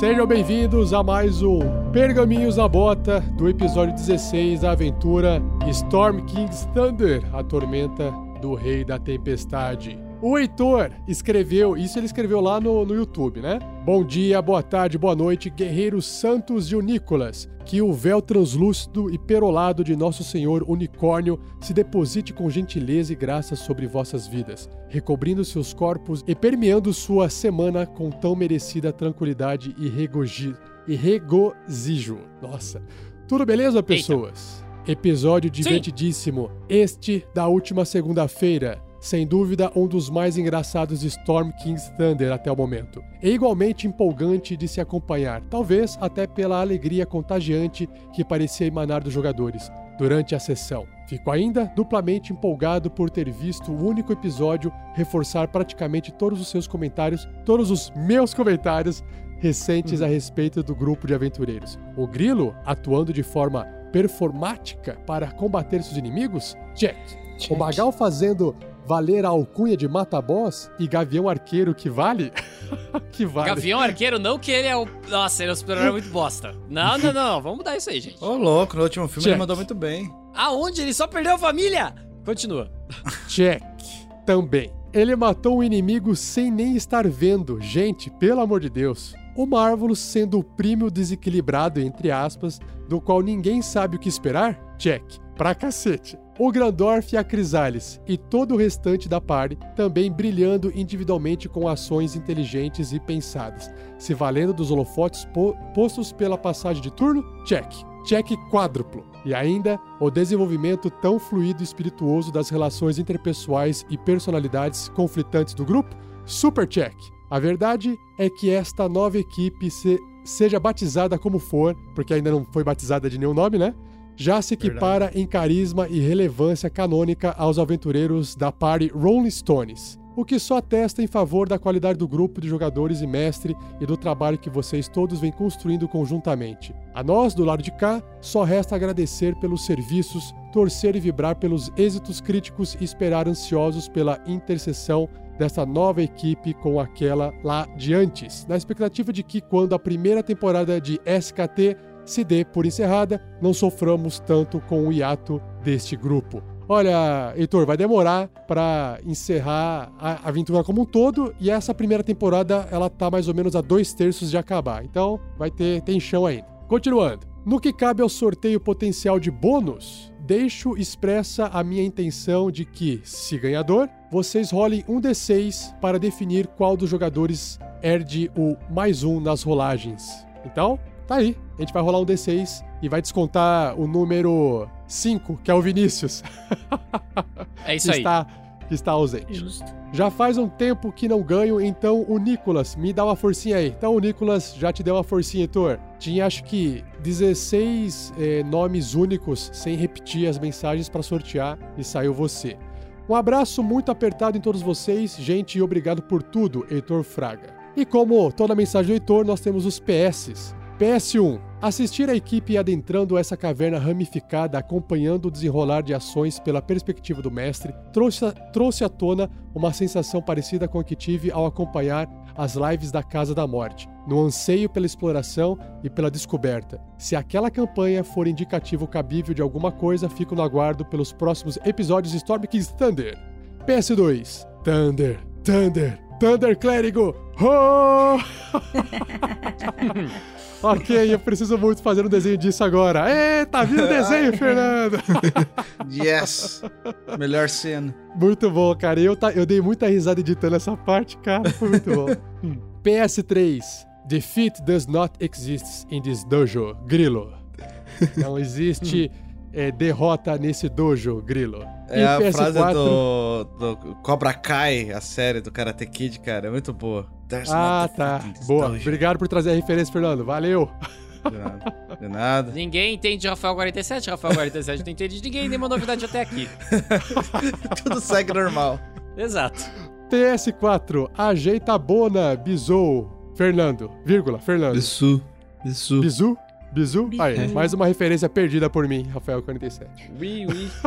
[SPEAKER 1] Sejam bem-vindos a mais um Pergaminhos na Bota do episódio 16 da aventura Storm King's Thunder, a tormenta do Rei da Tempestade. O Heitor escreveu, isso ele escreveu lá no, no YouTube, né? Bom dia, boa tarde, boa noite, guerreiros santos e unícolas. Que o véu translúcido e perolado de nosso Senhor Unicórnio se deposite com gentileza e graça sobre vossas vidas, recobrindo seus corpos e permeando sua semana com tão merecida tranquilidade e, regoji- e regozijo. Nossa. Tudo beleza, pessoas? Episódio divertidíssimo. Este da última segunda-feira. Sem dúvida, um dos mais engraçados de Storm King's Thunder até o momento. E igualmente empolgante de se acompanhar, talvez até pela alegria contagiante que parecia emanar dos jogadores durante a sessão. Fico ainda duplamente empolgado por ter visto o único episódio reforçar praticamente todos os seus comentários, todos os meus comentários recentes a respeito do grupo de aventureiros. O Grilo atuando de forma performática para combater seus inimigos? Check. O Magal fazendo valer a alcunha de mata-boss e Gavião Arqueiro que vale? que vale.
[SPEAKER 6] Gavião Arqueiro, não que ele é o. Nossa, ele é o super-herói muito bosta. Não, não, não. Vamos mudar isso aí, gente.
[SPEAKER 5] Ô, louco, no último filme
[SPEAKER 1] Check.
[SPEAKER 5] ele mandou muito bem.
[SPEAKER 6] Aonde? Ele só perdeu a família! Continua.
[SPEAKER 1] Check. Também. Ele matou um inimigo sem nem estar vendo. Gente, pelo amor de Deus. O Marvelous sendo o primo desequilibrado, entre aspas, do qual ninguém sabe o que esperar? Check. Pra cacete. O Grandorf e a Crisales e todo o restante da party também brilhando individualmente com ações inteligentes e pensadas, se valendo dos holofotes po- postos pela passagem de turno? Check. Check quádruplo. E ainda o desenvolvimento tão fluido e espirituoso das relações interpessoais e personalidades conflitantes do grupo? Super check. A verdade é que esta nova equipe se- seja batizada como for, porque ainda não foi batizada de nenhum nome, né? Já se equipara em carisma e relevância canônica aos aventureiros da party Rolling Stones, o que só atesta em favor da qualidade do grupo de jogadores e mestre e do trabalho que vocês todos vêm construindo conjuntamente. A nós, do lado de cá, só resta agradecer pelos serviços, torcer e vibrar pelos êxitos críticos e esperar ansiosos pela interseção dessa nova equipe com aquela lá de antes, na expectativa de que quando a primeira temporada de SKT se dê por encerrada, não soframos tanto com o hiato deste grupo. Olha, Heitor, vai demorar para encerrar a aventura como um todo e essa primeira temporada ela tá mais ou menos a dois terços de acabar, então vai ter tem chão ainda. Continuando. No que cabe ao sorteio potencial de bônus, deixo expressa a minha intenção de que, se ganhador, vocês rolem um D6 para definir qual dos jogadores herde o mais um nas rolagens. Então, tá aí. A gente vai rolar um D6 e vai descontar o número 5, que é o Vinícius.
[SPEAKER 6] É isso
[SPEAKER 1] que
[SPEAKER 6] aí.
[SPEAKER 1] Está, que está ausente.
[SPEAKER 8] Justo.
[SPEAKER 1] Já faz um tempo que não ganho, então o Nicolas me dá uma forcinha aí. Então o Nicolas já te deu uma forcinha, Heitor. Tinha acho que 16 eh, nomes únicos sem repetir as mensagens para sortear e saiu você. Um abraço muito apertado em todos vocês, gente, e obrigado por tudo, Heitor Fraga. E como toda mensagem do Heitor, nós temos os PS. PS1. Assistir a equipe adentrando essa caverna ramificada, acompanhando o desenrolar de ações pela perspectiva do mestre, trouxe, trouxe à tona uma sensação parecida com a que tive ao acompanhar as lives da Casa da Morte, no anseio pela exploração e pela descoberta. Se aquela campanha for indicativo cabível de alguma coisa, fico no aguardo pelos próximos episódios de Storm King's Thunder. PS2. Thunder, Thunder, Thunder Clérigo! Oh! ok, eu preciso muito fazer um desenho disso agora. Ê, tá vindo o desenho, Fernando!
[SPEAKER 5] Yes! Melhor cena.
[SPEAKER 1] Muito bom, cara. Eu, tá- eu dei muita risada editando essa parte, cara. Foi muito bom. Hum. PS3. Defeat does not exist in this dojo, Grilo. Não existe é, derrota nesse dojo, Grilo.
[SPEAKER 5] É a frase do, do Cobra Kai, a série do Karate Kid, cara. É muito boa. There's
[SPEAKER 1] Ah, tá. Boa. Obrigado por trazer a referência, Fernando. Valeu.
[SPEAKER 5] De nada. De nada.
[SPEAKER 6] Ninguém entende Rafael 47, Rafael 47 não entende de ninguém, nenhuma novidade até aqui.
[SPEAKER 5] Tudo segue normal.
[SPEAKER 6] Exato.
[SPEAKER 1] PS4. Ajeita a bona, bisou. Fernando, vírgula, Fernando.
[SPEAKER 4] Bisu. Bisu.
[SPEAKER 1] Bizu? Bizu?
[SPEAKER 8] Bizu.
[SPEAKER 1] Aí, mais uma referência perdida por mim, Rafael 47.
[SPEAKER 6] Oui, oui.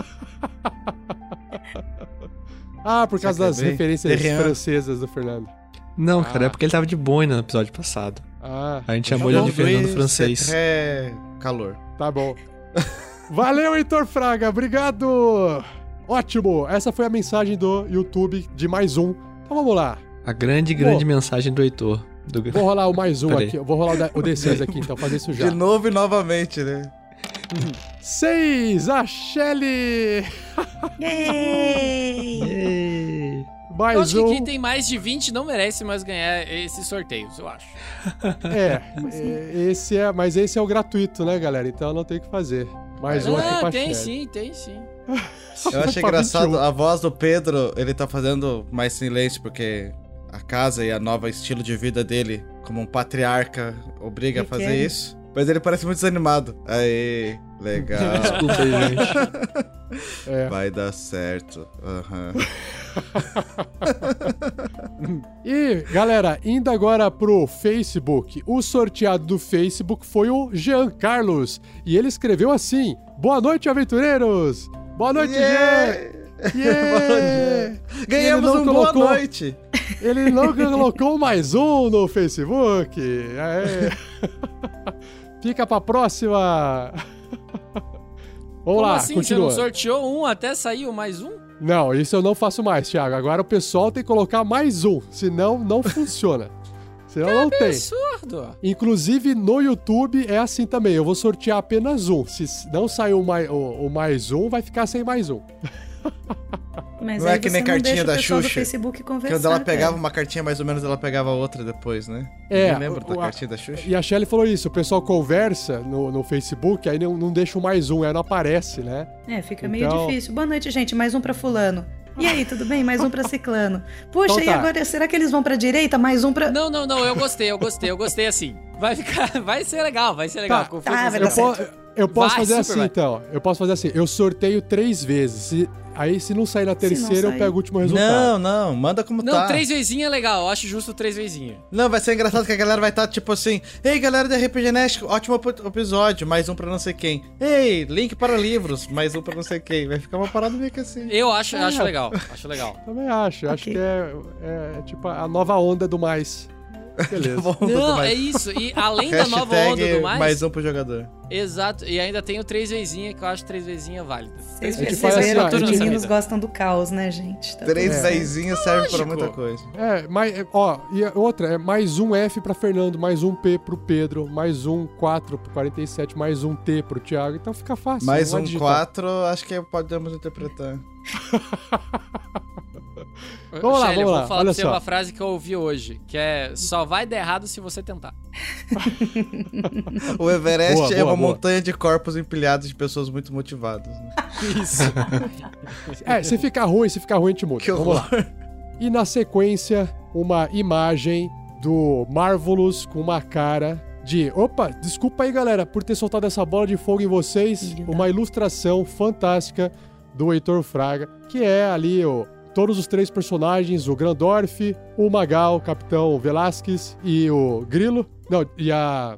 [SPEAKER 1] Ah, por causa das referências francesas do Fernando.
[SPEAKER 4] Não, cara,
[SPEAKER 1] Ah.
[SPEAKER 4] é porque ele tava de boina no episódio passado.
[SPEAKER 1] Ah,
[SPEAKER 4] A gente chamou ele de Fernando Francês.
[SPEAKER 5] É calor.
[SPEAKER 1] tá bom. Valeu, Heitor Fraga, obrigado! Ótimo! Essa foi a mensagem do YouTube de mais um. Então vamos lá.
[SPEAKER 4] A grande, grande mensagem do Heitor. Do...
[SPEAKER 1] Vou rolar o mais um aqui. Eu vou rolar o da- o D6 aqui, então, fazer isso já.
[SPEAKER 5] De novo e novamente, né?
[SPEAKER 1] Seis, a Shelly!
[SPEAKER 6] Eu
[SPEAKER 1] Mais
[SPEAKER 6] acho que
[SPEAKER 1] um.
[SPEAKER 6] quem tem mais de 20 não merece mais ganhar esses sorteios, eu acho.
[SPEAKER 1] É, é, esse é, mas esse é o gratuito, né, galera? Então não tem o que fazer. Mais um aqui
[SPEAKER 6] ah,
[SPEAKER 1] pra
[SPEAKER 6] tem
[SPEAKER 1] Shelly.
[SPEAKER 6] sim, tem sim.
[SPEAKER 5] Eu achei engraçado
[SPEAKER 1] 21.
[SPEAKER 5] a voz do Pedro, ele tá fazendo mais silêncio porque a casa e a nova estilo de vida dele, como um patriarca, obriga a
[SPEAKER 8] Que
[SPEAKER 5] fazer
[SPEAKER 8] que é?
[SPEAKER 5] isso. Mas ele parece muito desanimado. Aí, legal.
[SPEAKER 4] Desculpa aí, gente.
[SPEAKER 1] É.
[SPEAKER 5] Vai dar certo. Aham.
[SPEAKER 1] E, galera, indo agora pro Facebook. O sorteado do Facebook foi o Jean Carlos. E ele escreveu assim: Boa noite, aventureiros! Boa noite,
[SPEAKER 5] Yeah!
[SPEAKER 1] Jean! Yeah!
[SPEAKER 5] Ganhamos um boa
[SPEAKER 1] colocou-
[SPEAKER 5] noite.
[SPEAKER 1] Ele não colocou mais um no Facebook. Aê. Fica pra próxima. Vamos
[SPEAKER 6] Como
[SPEAKER 1] lá,
[SPEAKER 6] assim?
[SPEAKER 1] continua.
[SPEAKER 6] Você não sorteou um até saiu mais um?
[SPEAKER 1] Não, isso eu não faço mais, Thiago. Agora o pessoal tem que colocar mais um, senão não funciona. Senão não tem.
[SPEAKER 6] Absurdo.
[SPEAKER 1] Inclusive no YouTube é assim também. Eu vou sortear apenas um. Se não sair o mais, o, o mais um, vai ficar sem mais um.
[SPEAKER 8] Mas
[SPEAKER 5] Não é que nem cartinha da Xuxa,
[SPEAKER 8] Facebook conversar,
[SPEAKER 5] Quando ela pegava
[SPEAKER 8] cara.
[SPEAKER 5] uma cartinha, mais ou menos, ela pegava outra depois, né?
[SPEAKER 1] É,
[SPEAKER 5] lembra
[SPEAKER 1] o-
[SPEAKER 5] da
[SPEAKER 1] a-
[SPEAKER 5] cartinha da Xuxa?
[SPEAKER 1] E a Shelly falou isso: o pessoal conversa no, no Facebook, aí não, não deixa o mais um, aí não aparece, né?
[SPEAKER 8] É, fica meio
[SPEAKER 1] Então-
[SPEAKER 8] difícil. Boa noite, gente. Mais um pra fulano. E aí, tudo bem? Mais um pra ciclano. Puxa,
[SPEAKER 1] Então
[SPEAKER 8] e
[SPEAKER 1] tá.
[SPEAKER 8] agora, será que eles vão pra direita? Mais um pra...
[SPEAKER 6] Não, não, não, eu gostei, eu gostei, eu gostei assim. Vai ficar, vai ser legal, vai ser legal.
[SPEAKER 1] Tá.
[SPEAKER 8] Tá, vai dar
[SPEAKER 1] Eu, po-
[SPEAKER 8] certo.
[SPEAKER 1] Eu posso
[SPEAKER 6] Vai,
[SPEAKER 1] fazer
[SPEAKER 6] super
[SPEAKER 1] assim, então. Eu posso fazer assim: eu sorteio três vezes. Se- aí, se não sair na
[SPEAKER 8] não
[SPEAKER 1] terceira, eu
[SPEAKER 8] sair.
[SPEAKER 1] pego o último resultado.
[SPEAKER 5] Não, não, manda como
[SPEAKER 6] Não,
[SPEAKER 5] tá.
[SPEAKER 6] três vezinhas é legal, eu acho justo três vezinhas.
[SPEAKER 5] Não, vai ser engraçado que a galera vai estar tipo assim: Ei, galera da RPG Nest, ótimo ep- episódio, mais um pra não sei quem. Ei, link para livros, mais um pra não sei quem. Vai ficar uma parada meio que assim.
[SPEAKER 6] Eu acho,
[SPEAKER 1] É.
[SPEAKER 6] acho legal, acho legal.
[SPEAKER 1] Também acho. Acho
[SPEAKER 8] Ok.
[SPEAKER 1] que é, é tipo a nova onda do mais. Beleza.
[SPEAKER 5] Vamos
[SPEAKER 6] Não,
[SPEAKER 5] mais-
[SPEAKER 6] é isso. E além da nova onda do mais,
[SPEAKER 5] mais um pro jogador.
[SPEAKER 6] Exato, e ainda tem o três vezinha, que eu acho três vezinha válida.
[SPEAKER 8] Vocês
[SPEAKER 1] assim, ó,
[SPEAKER 8] que
[SPEAKER 1] a
[SPEAKER 8] os meninos gostam do caos, né, gente? Tá
[SPEAKER 5] Três vezinhos serve pra muita coisa.
[SPEAKER 1] É, mas, é, ó, e outra, é mais um F pra Fernando, mais um P pro Pedro, mais um 4 pro 47, mais um T pro Thiago. Então fica fácil.
[SPEAKER 5] Mais um
[SPEAKER 1] digitar.
[SPEAKER 5] 4, acho que podemos interpretar.
[SPEAKER 1] Vamos lá,
[SPEAKER 6] Shelly,
[SPEAKER 1] vamos
[SPEAKER 6] vou
[SPEAKER 1] lá,
[SPEAKER 6] falar
[SPEAKER 1] olha
[SPEAKER 6] pra você
[SPEAKER 1] só.
[SPEAKER 6] uma frase que eu ouvi hoje, que é só vai dar errado se você tentar.
[SPEAKER 5] O Everest
[SPEAKER 1] Boa,
[SPEAKER 5] é
[SPEAKER 1] boa,
[SPEAKER 5] uma
[SPEAKER 1] boa.
[SPEAKER 5] montanha de corpos empilhados de pessoas muito motivadas. Né?
[SPEAKER 6] Isso.
[SPEAKER 1] É, se ficar ruim, se ficar ruim, a gente muda.
[SPEAKER 5] Que
[SPEAKER 1] Vamos lá.
[SPEAKER 5] horror.
[SPEAKER 1] E na sequência, uma imagem do Marvelous com uma cara de. Opa, desculpa aí, galera, por ter soltado essa bola de fogo em vocês. Uma ilustração fantástica do Heitor Fraga, que é ali o. Todos os três personagens, o Grandorf, o Magal, o Capitão Velasquez e o Grilo. Não, e a.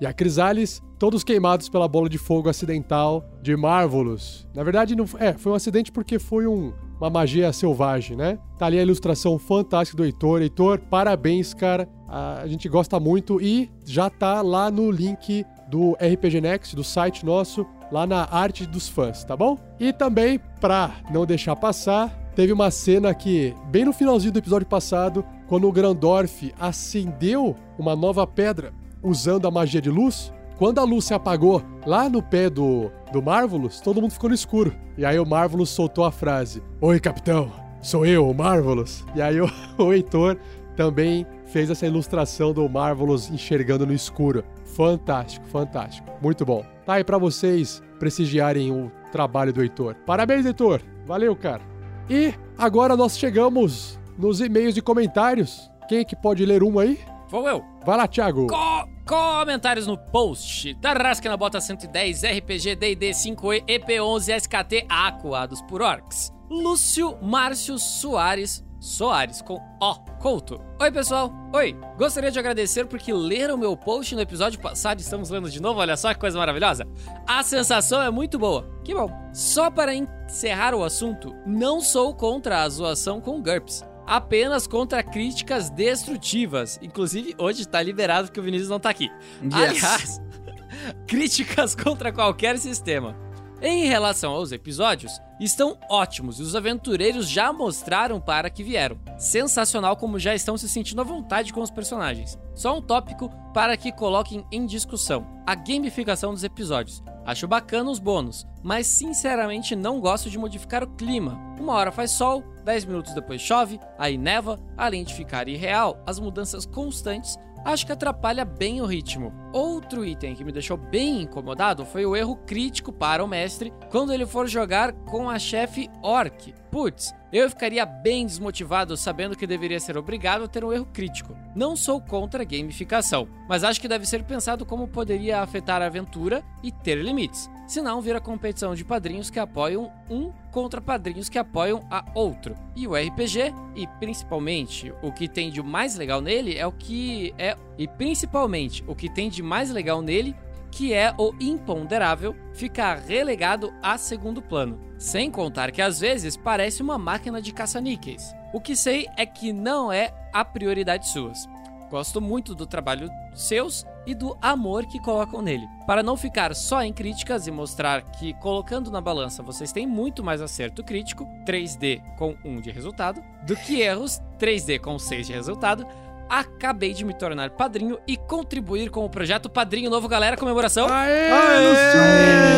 [SPEAKER 1] e a Crisales, todos queimados pela bola de fogo acidental de Marvelous. Na verdade, não, é, foi um acidente porque foi um, uma magia selvagem, né? Tá ali a ilustração fantástica do Heitor. Heitor, parabéns, cara. A, a gente gosta muito e já tá lá no link do RPG Next, do site nosso, lá na arte dos fãs, tá bom? E também, pra não deixar passar, teve uma cena que, bem no finalzinho do episódio passado, quando o Grandorf acendeu uma nova pedra usando a magia de luz, quando a luz se apagou lá no pé do, do Marvelous, todo mundo ficou no escuro. E aí o Marvelous soltou a frase: Oi, capitão, sou eu, o Marvelous. E aí o, o Heitor também fez essa ilustração do Marvelous enxergando no escuro. Fantástico, fantástico. Muito bom. Tá aí pra vocês prestigiarem o trabalho do Heitor. Parabéns, Heitor. Valeu, cara. E agora nós chegamos nos e-mails e comentários. Quem é que pode ler um aí?
[SPEAKER 6] Vou eu.
[SPEAKER 1] Vai lá, Thiago.
[SPEAKER 6] Co- comentários no post. Tarrasca na bota 110, RPG, D&D 5E, EP11, SKT, Acuados por Orcs. Lúcio Márcio Soares, Soares, com O, Couto. Oi, pessoal. Oi. Gostaria de agradecer porque leram meu post no episódio passado. Estamos lendo de novo, olha só que coisa maravilhosa. A sensação é muito boa. Que bom. Só para encerrar o assunto, não sou contra a zoação com GURPS apenas contra críticas destrutivas. Inclusive, hoje tá liberado porque o Vinícius não tá aqui. Aliás, críticas contra qualquer sistema. Em relação aos episódios, estão ótimos e os aventureiros já mostraram para que vieram. Sensacional como já estão se sentindo à vontade com os personagens. Só um tópico para que coloquem em discussão: a gamificação dos episódios. Acho bacana os bônus, mas sinceramente não gosto de modificar o clima. Uma hora faz sol, 10 minutos depois chove, aí neva, além de ficar irreal, as mudanças constantes acho que atrapalha bem o ritmo. Outro item que me deixou bem incomodado foi o erro crítico para o mestre quando ele for jogar com a chefe Orc. Putz, eu ficaria bem desmotivado sabendo que deveria ser obrigado a ter um erro crítico. Não sou contra a gamificação, mas acho que deve ser pensado como poderia afetar a aventura e ter limites. Senão vira competição de padrinhos que apoiam um contra padrinhos que apoiam a outro. E o RPG, e principalmente o que tem de mais legal nele é o que é e principalmente o que tem de mais legal nele que é o imponderável ficar relegado a segundo plano. Sem contar que às vezes parece uma máquina de caça-níqueis. O que sei é que não é a prioridade suas. Gosto muito do trabalho seus e do amor que colocam nele. Para não ficar só em críticas e mostrar que colocando na balança vocês têm muito mais acerto crítico, 3D com 1 de resultado, do que erros, 3D com 6 de resultado, acabei de me tornar padrinho e contribuir com o projeto Padrinho Novo Galera Comemoração.
[SPEAKER 1] Aê,
[SPEAKER 4] Aê!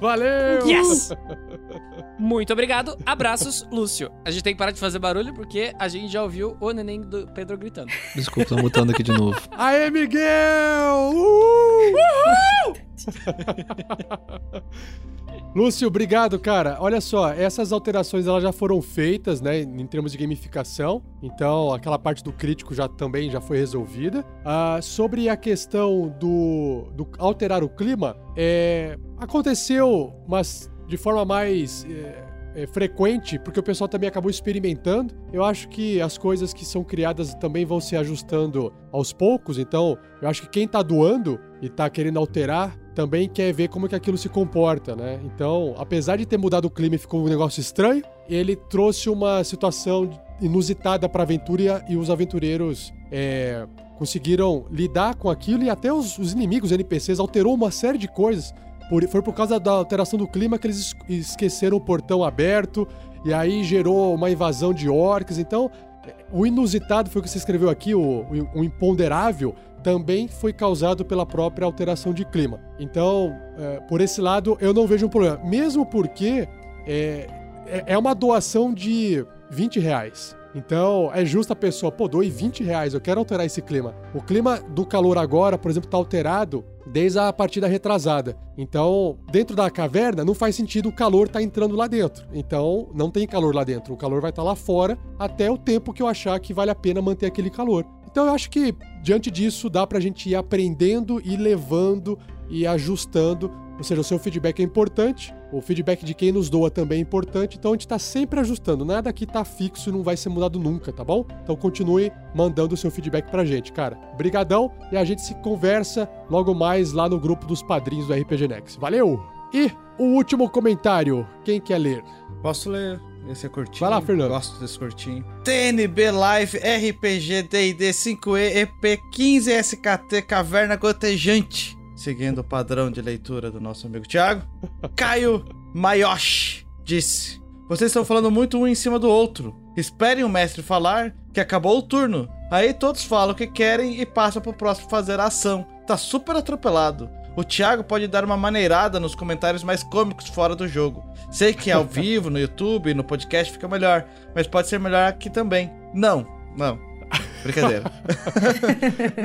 [SPEAKER 1] Valeu!
[SPEAKER 6] Yes! Muito obrigado, abraços, Lúcio. A gente tem que parar de fazer barulho porque a gente já ouviu o neném do Pedro gritando.
[SPEAKER 4] Desculpa, tô mutando aqui de novo.
[SPEAKER 1] Aê, Miguel! Uhul! Lúcio, obrigado, cara. Olha só, essas alterações elas já foram feitas, né, em termos de gamificação. Então, aquela parte do crítico já também já foi resolvida. Ah, sobre a questão do, do alterar o clima, é, aconteceu, mas de forma mais é, é, frequente, porque o pessoal também acabou experimentando. Eu acho que as coisas que são criadas também vão se ajustando aos poucos. Então, eu acho que quem tá doando e tá querendo alterar também quer ver como que aquilo se comporta, né? Então, apesar de ter mudado o clima e ficou um negócio estranho, ele trouxe uma situação inusitada para a aventura e os aventureiros é, conseguiram lidar com aquilo e até os, os inimigos, os NPCs, alterou uma série de coisas. Por- foi por causa da alteração do clima que eles es- esqueceram o portão aberto e aí gerou uma invasão de orcs. Então, o inusitado foi o que você escreveu aqui, o, o- imponderável, também foi causado pela própria alteração de clima. Então, é, por esse lado, eu não vejo um problema. Mesmo porque é, é- é uma doação de 20 reais. Então, é justo a pessoa, pô, doe 20 reais, eu quero alterar esse clima. O clima do calor agora, por exemplo, tá alterado desde a partida retrasada. Então, dentro da caverna, não faz sentido o calor tá entrando lá dentro. Então, não tem calor lá dentro. O calor vai estar lá fora até o tempo que eu achar que vale a pena manter aquele calor. Então, eu acho que, diante disso, dá pra gente ir aprendendo e levando e ajustando. Ou seja, o seu feedback é importante. O feedback de quem nos doa também é importante, então a gente tá sempre ajustando. Nada aqui tá fixo e não vai ser mudado nunca, tá bom? Então continue mandando o seu feedback pra gente, cara. Brigadão e a gente se conversa logo mais lá no grupo dos padrinhos do RPG Next. Valeu! E o último comentário, quem quer ler?
[SPEAKER 5] Posso ler? Esse é curtinho.
[SPEAKER 1] Vai lá, Fernando.
[SPEAKER 5] Gosto desse curtinho. TNB Live RPG DD 5E EP 15 SKT Caverna Gotejante. Seguindo o padrão de leitura do nosso amigo Thiago. Caio Mayoshi disse: Vocês estão falando muito um em cima do outro. Esperem o mestre falar que acabou o turno. Aí todos falam o que querem e passam pro próximo fazer a ação. Tá super atropelado. O Thiago pode dar uma maneirada nos comentários mais cômicos fora do jogo. Sei que ao vivo, no YouTube, no podcast fica melhor, mas pode ser melhor aqui também. Não, não. Brincadeira.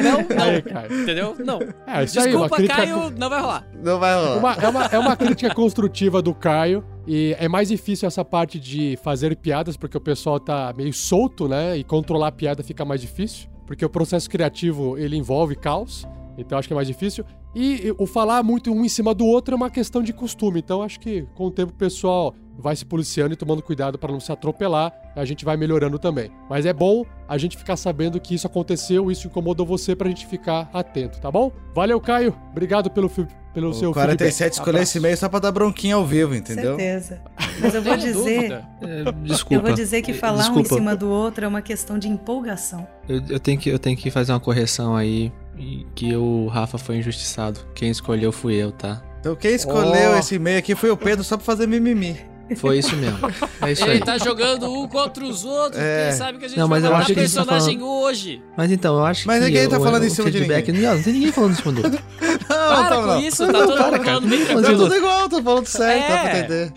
[SPEAKER 6] Não, não.
[SPEAKER 1] Aí.
[SPEAKER 6] Entendeu? Não.
[SPEAKER 1] É, aí,
[SPEAKER 6] Desculpa,
[SPEAKER 1] crítica-
[SPEAKER 6] Caio, não vai rolar.
[SPEAKER 5] Não vai rolar.
[SPEAKER 1] Uma- é, uma, é uma crítica construtiva do Caio. E é mais difícil essa parte de fazer piadas, porque o pessoal tá meio solto, né? E controlar a piada fica mais difícil. Porque o processo criativo, ele envolve caos. Então acho que é mais difícil. E o falar muito um em cima do outro é uma questão de costume. Então acho que com o tempo o pessoal vai se policiando e tomando cuidado para não se atropelar. A gente vai melhorando também. Mas é bom a gente ficar sabendo que isso aconteceu, isso incomodou você pra gente ficar atento, tá bom? Valeu, Caio. Obrigado pelo, pelo seu
[SPEAKER 5] O 47
[SPEAKER 1] feedback.
[SPEAKER 5] escolheu
[SPEAKER 1] Abraço.
[SPEAKER 5] esse meio só pra dar bronquinha ao vivo, entendeu?
[SPEAKER 8] Certeza. Mas eu vou dizer,
[SPEAKER 6] dúvida.
[SPEAKER 4] É, desculpa.
[SPEAKER 8] eu vou dizer que falar um em
[SPEAKER 4] Desculpa.
[SPEAKER 8] cima do outro é uma questão de empolgação.
[SPEAKER 4] Eu, eu tenho que, eu tenho que fazer uma correção aí. E Que o Rafa foi injustiçado. Quem escolheu fui eu, tá?
[SPEAKER 5] Então quem escolheu
[SPEAKER 1] Oh.
[SPEAKER 5] esse e-mail aqui foi o Pedro só pra fazer mimimi.
[SPEAKER 4] Foi isso mesmo. É isso
[SPEAKER 6] Ele
[SPEAKER 4] aí.
[SPEAKER 6] tá jogando um contra os outros,
[SPEAKER 5] É.
[SPEAKER 6] quem sabe que a gente
[SPEAKER 4] Não,
[SPEAKER 6] vai
[SPEAKER 4] mas eu
[SPEAKER 6] matar
[SPEAKER 4] acho que gente tá
[SPEAKER 6] personagem hoje.
[SPEAKER 4] Mas então, eu acho
[SPEAKER 5] Mas
[SPEAKER 4] que.
[SPEAKER 5] ninguém tá
[SPEAKER 4] o-
[SPEAKER 5] falando
[SPEAKER 4] o
[SPEAKER 5] em cima de
[SPEAKER 4] feedback- Não, não tem ninguém falando em cima do outro.
[SPEAKER 5] Não,
[SPEAKER 6] Para
[SPEAKER 5] não,
[SPEAKER 6] com
[SPEAKER 5] não.
[SPEAKER 6] isso, tá todo mundo falando bem
[SPEAKER 5] Tá
[SPEAKER 6] tranquilo.
[SPEAKER 5] tudo igual, tô falando sério, dá pra
[SPEAKER 6] É.
[SPEAKER 5] entender.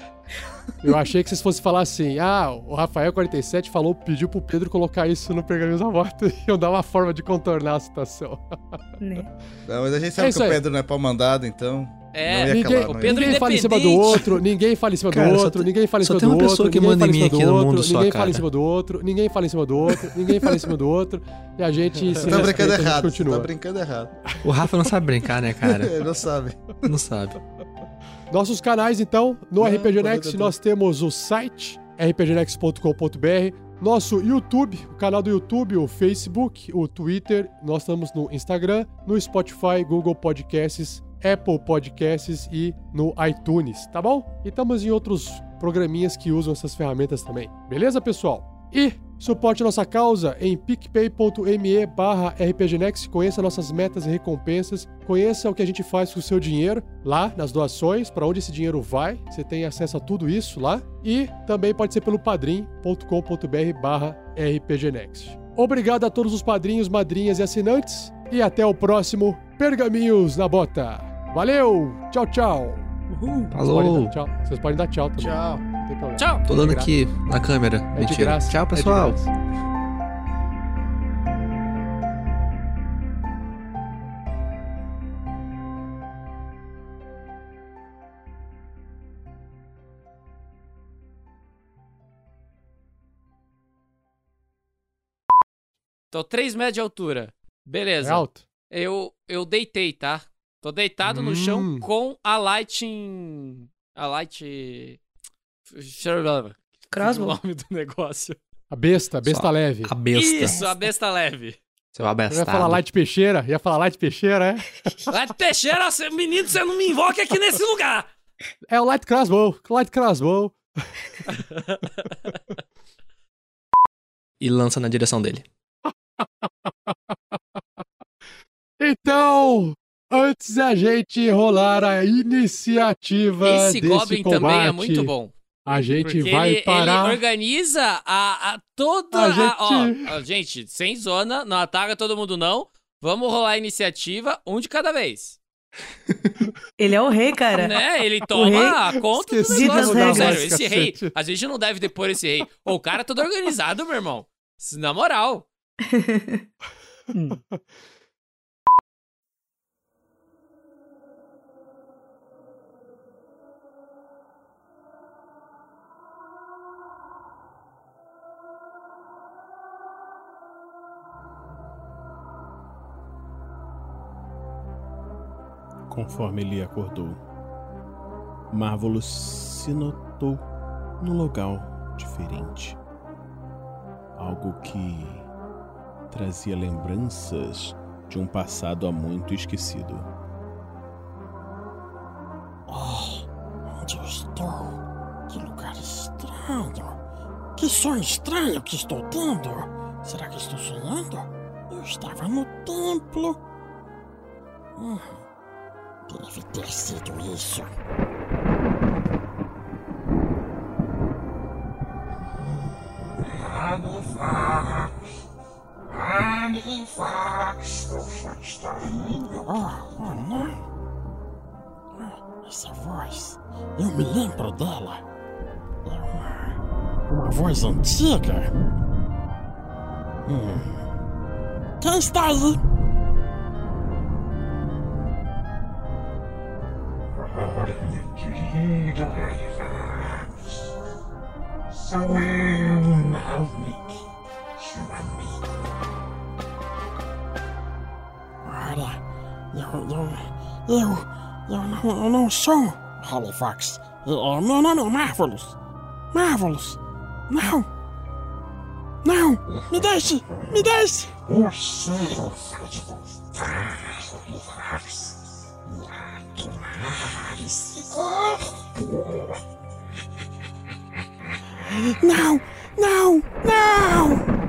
[SPEAKER 1] Eu achei que vocês fossem falar assim: ah, o Rafael47 falou, pediu pro Pedro colocar isso no Pergaminhos da Morte e eu dar uma forma de contornar a situação.
[SPEAKER 8] Né?
[SPEAKER 5] Não, mas a gente
[SPEAKER 1] É
[SPEAKER 5] sabe
[SPEAKER 1] isso
[SPEAKER 5] que o
[SPEAKER 1] aí.
[SPEAKER 5] Pedro não é pau mandado, então.
[SPEAKER 6] É,
[SPEAKER 1] ninguém
[SPEAKER 5] calar, não ia.
[SPEAKER 6] Pedro
[SPEAKER 1] ninguém fala em cima do outro, ninguém fala em cima
[SPEAKER 4] Cara,
[SPEAKER 1] do
[SPEAKER 4] só
[SPEAKER 1] outro,
[SPEAKER 4] tem-
[SPEAKER 1] ninguém fala em
[SPEAKER 4] só
[SPEAKER 1] cima
[SPEAKER 4] tem
[SPEAKER 1] do
[SPEAKER 4] uma
[SPEAKER 1] outro,
[SPEAKER 4] pessoa que
[SPEAKER 1] ninguém
[SPEAKER 4] manda
[SPEAKER 1] fala
[SPEAKER 4] em mim
[SPEAKER 1] cima do
[SPEAKER 4] aqui no
[SPEAKER 1] outro,
[SPEAKER 4] mundo só,
[SPEAKER 1] ninguém fala em cima do outro, ninguém fala em cima do outro, ninguém fala em cima do outro, e a gente se
[SPEAKER 5] Tá brincando errado,
[SPEAKER 1] continua.
[SPEAKER 5] tá brincando errado.
[SPEAKER 4] O Rafa não sabe brincar, né, cara?
[SPEAKER 5] Ele não sabe.
[SPEAKER 4] Não sabe.
[SPEAKER 1] Nossos canais, então, no
[SPEAKER 5] Não,
[SPEAKER 1] RPG Next, nós temos o site rpgnext.com.br, nosso YouTube, o canal do YouTube, o Facebook, o Twitter, nós estamos no Instagram, no Spotify, Google Podcasts, Apple Podcasts e no iTunes, tá bom? E estamos em outros programinhas que usam essas ferramentas também. Beleza, pessoal? E suporte nossa causa em picpay.me barra rpgnext, conheça nossas metas e recompensas, conheça o que a gente faz com o seu dinheiro lá nas doações, para onde esse dinheiro vai, você tem acesso a tudo isso lá, e também pode ser pelo padrim.com.br barra rpgnext. Obrigado a todos os padrinhos, madrinhas e assinantes, e até o próximo Pergaminhos na Bota. Valeu! Tchau, tchau! Vocês podem
[SPEAKER 4] Falou.
[SPEAKER 1] dar tchau. Vocês podem dar tchau também.
[SPEAKER 5] Tchau.
[SPEAKER 1] Tem problema.
[SPEAKER 6] Tchau.
[SPEAKER 4] Tô
[SPEAKER 1] É
[SPEAKER 4] dando aqui na câmera.
[SPEAKER 1] É de
[SPEAKER 4] Mentira.
[SPEAKER 1] graça.
[SPEAKER 4] Tchau,
[SPEAKER 1] É de
[SPEAKER 4] pessoal.
[SPEAKER 1] graça.
[SPEAKER 6] Tô 3 metros de altura.
[SPEAKER 1] É
[SPEAKER 6] Beleza.
[SPEAKER 1] alto?
[SPEAKER 6] Eu, eu deitei, tá? Tô deitado no
[SPEAKER 1] Hum.
[SPEAKER 6] chão com a lighting. A light.
[SPEAKER 8] Crossbow?
[SPEAKER 6] O nome do negócio.
[SPEAKER 1] A besta, a besta
[SPEAKER 4] Só
[SPEAKER 1] leve.
[SPEAKER 4] A besta.
[SPEAKER 6] Isso, a besta leve.
[SPEAKER 4] Seu
[SPEAKER 1] Eu ia
[SPEAKER 4] abestado.
[SPEAKER 1] falar Light Peixeira, ia falar Light Peixeira, é?
[SPEAKER 6] Light Teixeira, cê- menino, você não me invoque aqui nesse lugar.
[SPEAKER 1] É o Light Crossbow, Light Crossbow.
[SPEAKER 4] E lança na direção dele.
[SPEAKER 1] Então, antes da gente rolar a iniciativa
[SPEAKER 6] Esse
[SPEAKER 1] desse
[SPEAKER 6] Goblin
[SPEAKER 1] combate,
[SPEAKER 6] também é muito bom.
[SPEAKER 1] A gente
[SPEAKER 6] Porque
[SPEAKER 1] vai
[SPEAKER 6] ele,
[SPEAKER 1] parar.
[SPEAKER 6] ele organiza a, a toda
[SPEAKER 1] A
[SPEAKER 6] a,
[SPEAKER 1] gente-
[SPEAKER 6] ó, ó, gente, sem zona, não ataca todo mundo não. Vamos rolar a iniciativa, um de cada vez.
[SPEAKER 8] Ele é o rei, cara.
[SPEAKER 6] Né? Ele
[SPEAKER 8] rei
[SPEAKER 6] toma a conta do
[SPEAKER 1] Esqueci
[SPEAKER 8] de
[SPEAKER 6] negócio. sério,
[SPEAKER 1] regras,
[SPEAKER 6] esse rei, a gente não deve depor esse rei. O cara é todo organizado, meu irmão. Na moral.
[SPEAKER 7] Conforme ele acordou, Marvelous se notou num local diferente. Algo que trazia lembranças de um passado há muito esquecido.
[SPEAKER 14] Onde eu estou? Que lugar estranho. Que sonho estranho que estou tendo. Será que estou sonhando? Eu estava no templo. Hum, deve ter sido isso.
[SPEAKER 15] Anifax! Anifax! Você está indo?
[SPEAKER 14] Oh, oh não. Ah, Essa voz. Eu me lembro dela. É uma. Uma voz antiga. Hum. Quem está aí?
[SPEAKER 15] Olha, eu,
[SPEAKER 14] eu. Eu. Eu. Eu não, eu não sou Halifax. Eu- Meu nome é Marvelous. Marvelous. Não. Não. Me deixe. Me deixe.
[SPEAKER 15] Você vai No!
[SPEAKER 14] No! No!